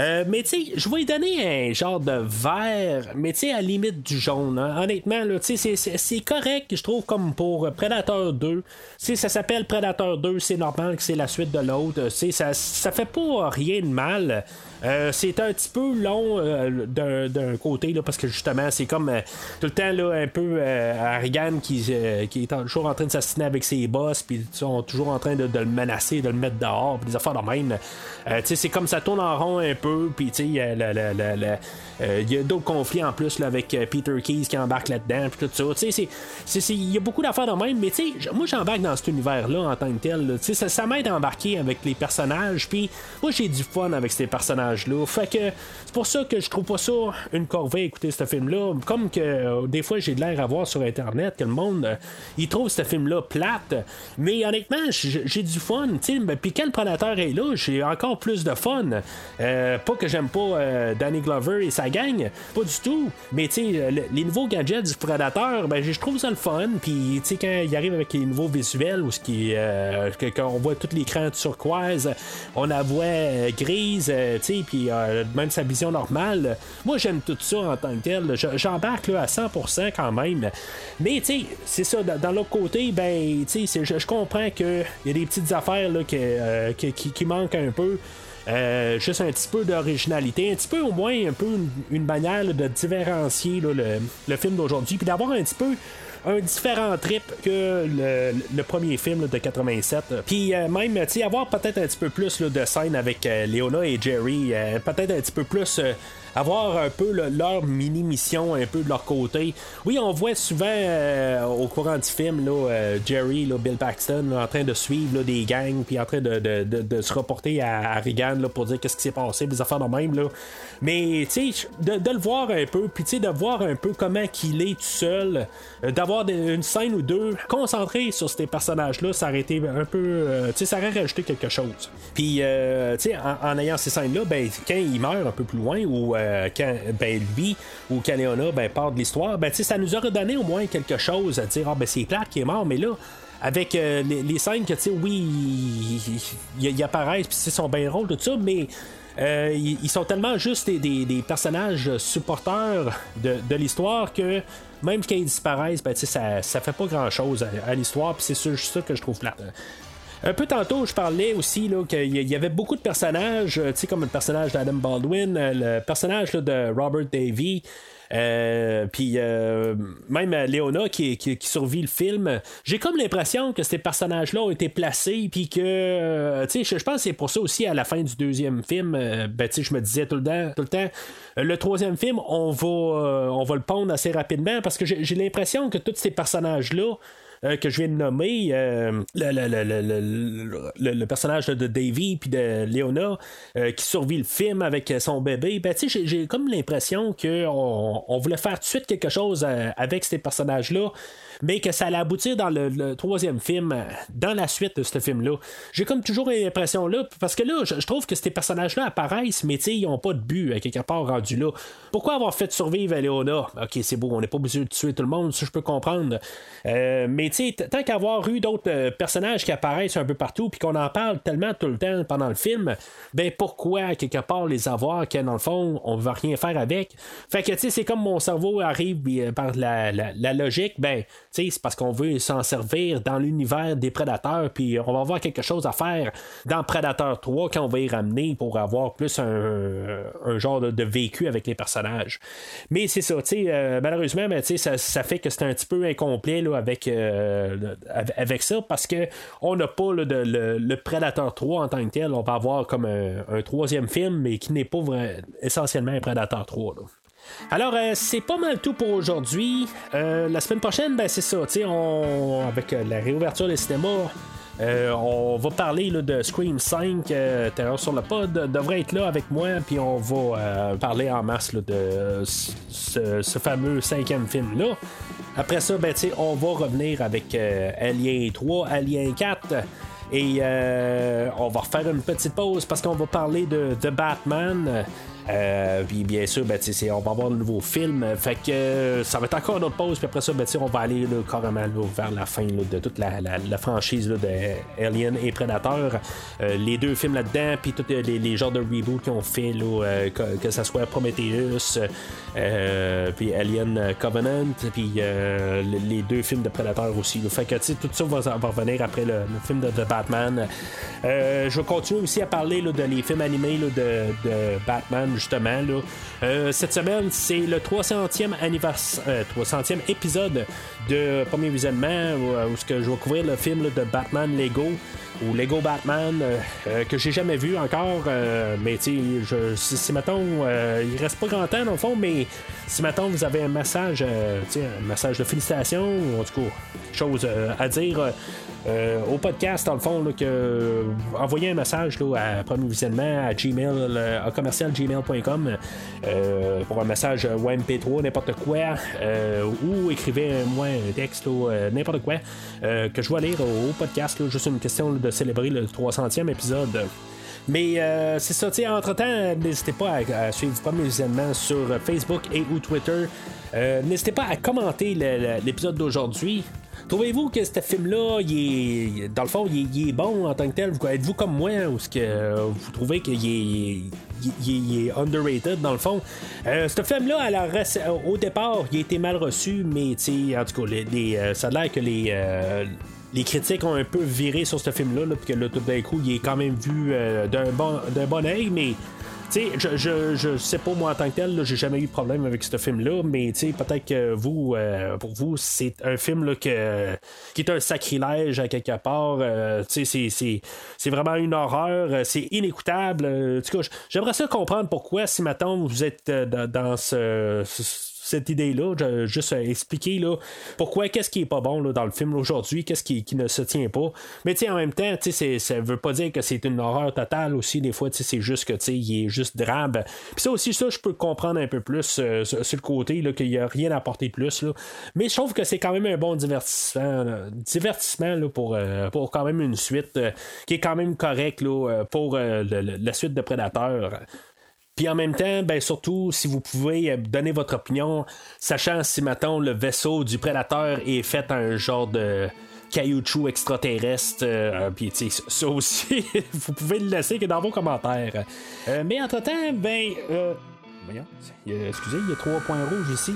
Speaker 3: Euh, mais tu sais, je vais donner un genre de vert, mais tu sais, à la limite du jaune. Hein. Honnêtement, tu sais, c'est correct, je trouve, comme pour Predator 2. Si ça s'appelle Predator 2, c'est normal que c'est la suite de l'autre. Ça, ça fait pas rien de mal. Euh, c'est un petit peu long euh, d'un côté là, parce que justement c'est comme euh, tout le temps là, un peu Harrigan qui, qui est toujours en train de s'assiner avec ses boss puis ils sont toujours en train de, le menacer, de le mettre dehors, puis des affaires de même. c'est comme ça tourne en rond un peu, puis il y a d'autres conflits en plus là, avec Peter Keys qui embarque là-dedans, puis tout ça. Il y a beaucoup d'affaires de même, mais moi j'embarque dans cet univers-là en tant que tel. ça, ça m'aide à embarquer avec les personnages, puis moi j'ai du fun avec ces personnages là que c'est pour ça que je trouve pas ça une corvée écouter ce film-là. Comme que euh, des fois j'ai de l'air à voir sur Internet que le monde euh, trouve ce film-là plate. Mais honnêtement, j'ai du fun. Puis quand le prédateur est là, j'ai encore plus de fun. Euh, pas que j'aime pas Danny Glover et sa gang, pas du tout. Mais sais, les nouveaux gadgets du prédateur, ben je trouve ça le fun. Puis quand il arrive avec les nouveaux visuels, où ce qui, quand on voit tout l'écran turquoise, on la voit grise, tu puis euh, même sa vision normale. Moi, j'aime tout ça en tant que tel. J'embarque à 100% quand même. Mais, tu sais, c'est ça. Dans, l'autre côté, ben, je, comprends qu'il y a des petites affaires là, euh, qui, manquent un peu. Euh, juste un petit peu d'originalité, un petit peu au moins un peu une, manière de différencier le, film d'aujourd'hui, puis d'avoir un petit peu un différent trip que le, premier film de 87. Puis euh, même, tu avoir peut-être un petit peu plus de scènes avec euh, et Jerry, euh, peut-être un petit peu plus avoir un peu leur mini-mission un peu de leur côté. Oui, on voit souvent euh, au courant du film là, euh, Jerry, là, Bill Paxton en train de suivre des gangs puis en train de, se reporter à, à Regan pour dire qu'est-ce qui s'est passé, des affaires de même. Là. Mais tu sais, de, le voir un peu, puis tu sais, de voir un peu comment qu'il est tout seul, euh, d'avoir une scène ou deux concentrée sur ces personnages-là, ça aurait été un peu. tu sais, ça aurait rajouté quelque chose. Puis, tu sais, en, ayant ces scènes-là, ben, quand il meurt un peu plus loin ou euh, quand ben, lui ou Caléona ben, part de l'histoire, ben, ça nous aurait donné au moins quelque chose à dire Ah, ben, c'est plate qui est mort, mais là, avec euh, les, scènes que, tu sais, oui, ils apparaissent, puis c'est son bien rôle, tout ça, mais. Euh, ils sont tellement juste des, personnages supporters de, l'histoire que même quand ils disparaissent, ben, ça, ça fait pas grand chose à, l'histoire, puis c'est ça que je trouve plate. Un peu tantôt, je parlais aussi qu'il y avait beaucoup de personnages, euh, tu sais, comme le personnage d'Adam Baldwin, euh, le personnage de Robert Davy. Euh, puis même Léona qui, survit le film, j'ai comme l'impression que ces personnages-là ont été placés, puis que, je pense que c'est pour ça aussi à la fin du deuxième film, ben, je me disais tout le temps, le troisième film, on va, on va le pondre assez rapidement, parce que j'ai l'impression que tous ces personnages-là, que je viens de nommer, euh, le, personnage de Davy puis de Léona euh, qui survit le film avec son bébé, ben, j'ai comme l'impression qu'on on voulait faire tout de suite quelque chose avec ces personnages-là mais que ça allait aboutir dans le, troisième film, dans la suite de ce film-là. J'ai comme toujours l'impression là, parce que là, je, trouve que ces personnages-là apparaissent, mais ils n'ont pas de but à quelque part rendu là. Pourquoi avoir fait survivre Léona Ok, c'est beau, on n'est pas obligé de tuer tout le monde, ça je peux comprendre. Euh, mais tu tant qu'avoir eu d'autres euh, personnages qui apparaissent un peu partout, puis qu'on en parle tellement tout le temps pendant le film, ben pourquoi quelque part les avoir, que dans le fond, on ne va rien faire avec? Fait que tu sais, c'est comme mon cerveau arrive euh, par la, la logique, ben c'est parce qu'on veut s'en servir dans l'univers des prédateurs, puis on va avoir quelque chose à faire dans Predator 3 quand on va y ramener pour avoir plus un, genre de, vécu avec les personnages. Mais c'est ça, tu sais, euh, malheureusement, ben, ça, ça fait que c'est un petit peu incomplet là, avec avec ça parce que on n'a pas le, le, Predator 3 en tant que tel. On va avoir comme un, troisième film, mais qui n'est pas essentiellement un Predator 3. Alors, c'est pas mal tout pour aujourd'hui. la semaine prochaine, ben, c'est ça. Avec la réouverture des cinémas, euh, on va parler de Scream 5, euh, Terreur sur le pod, devrait être là avec moi, puis on va euh, parler en masse de ce, fameux cinquième film-là. Après ça, ben, on va revenir avec Alien 3, Alien 4. Et on va refaire une petite pause parce qu'on va parler de The Batman. Euh, puis bien sûr, ben, on va avoir un nouveau film. Fait que euh, ça va être encore une autre pause. Puis après ça, ben, on va aller carrément vers la fin de toute la, franchise de Alien et Predator. Euh, les deux films là-dedans, puis tous les, genres de reboot qu'ils ont fait, que, que, ça soit Prometheus, puis Alien Covenant, puis les deux films de Predator aussi. Fait que tout ça va, revenir après le, film de, Batman. je vais continuer aussi à parler de les films animés de Batman justement. Euh, cette semaine, c'est le 300e anniversaire, 300e épisode de premier visionnement où, ce que je vais couvrir le film de Batman Lego ou Lego Batman euh, euh, que j'ai jamais vu encore mais tu sais si, mettons il reste pas grand temps dans le fond mais si mettons vous avez un message un message de félicitations ou en tout cas chose à dire euh, au podcast, dans le fond, là, que, envoyez un message là, à premier visionnement à gmail, gmail.com euh, pour un message WMP3, n'importe quoi, euh, ou écrivez-moi un texte, n'importe quoi, que je vais lire au, podcast. juste une question de célébrer le 300e épisode. Mais c'est ça, entre-temps, n'hésitez pas à, suivre Premier Visionnement sur Facebook et ou Twitter. n'hésitez pas à commenter l'épisode d'aujourd'hui. Trouvez-vous que ce film-là, il est, dans le fond, il est, bon en tant que tel? Êtes-vous comme moi ou ce que vous trouvez qu'il est, il, est underrated dans le fond? Euh, ce film-là, au départ, il a été mal reçu, mais en tout cas, les, euh, ça a l'air que les. Euh, les critiques ont un peu viré sur ce film-là, puis que là, tout d'un coup, il est quand même vu d'un bon, d'un bon œil, mais sais, je, je, je, sais pas moi en tant que tel, j'ai jamais eu de problème avec ce film-là, mais peut-être que vous, euh, pour vous, c'est un film là, que, qui est un sacrilège à quelque part. Euh, c'est vraiment une horreur, euh, c'est inécoutable. en tout j'aimerais ça comprendre pourquoi, si maintenant vous êtes dans ce cette idée-là, juste expliquer là, pourquoi, qu'est-ce qui est pas bon là, dans le film aujourd'hui, qu'est-ce qui, ne se tient pas. Mais en même temps, ça veut pas dire que c'est une horreur totale aussi. Des fois, c'est juste que il est juste drabe. Puis ça aussi, ça, je peux comprendre un peu plus euh, sur, le côté qu'il n'y a rien à apporter de plus. Mais je trouve que c'est quand même un bon divertissement. Divertissement là, pour, euh, pour quand même une suite euh, qui est quand même correcte pour la suite de Predator. Puis en même temps, ben surtout, si vous pouvez euh, donner votre opinion, sachant si, mettons, le vaisseau du prédateur est fait un genre de caoutchouc extraterrestre. Euh, ça aussi, vous pouvez le laisser que dans vos commentaires. Euh, mais entre-temps, ben... voyons, excusez, il y a trois points rouges ici.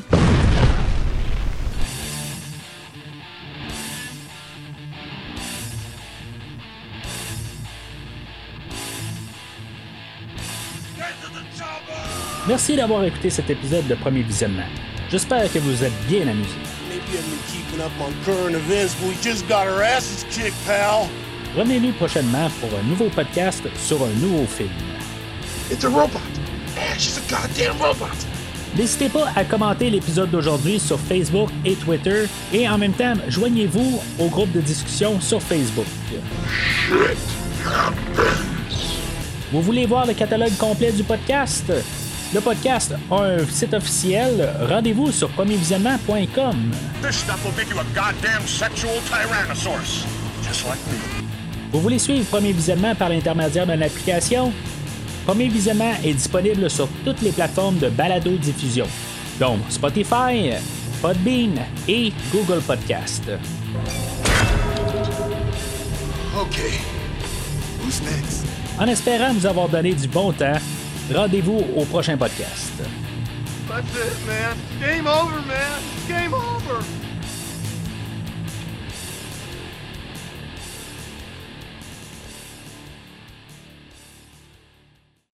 Speaker 3: Merci d'avoir écouté cet épisode de Premier Visionnement. J'espère que vous êtes bien amusés. Revenez-nous prochainement pour un nouveau podcast sur un nouveau film. N'hésitez pas à commenter l'épisode d'aujourd'hui sur Facebook et Twitter et en même temps, joignez-vous au groupe de discussion sur Facebook. Vous voulez voir le catalogue complet du podcast? Le podcast a un site officiel. Rendez-vous sur premiervisionnement.com. Vous voulez suivre Premier Visionnement par l'intermédiaire d'une application? Premier Visionnement est disponible sur toutes les plateformes de balado-diffusion, donc Spotify, Podbean et Google Podcast.
Speaker 2: OK. Who's next?
Speaker 3: En espérant vous avoir donné du bon temps, Rendez-vous au prochain podcast.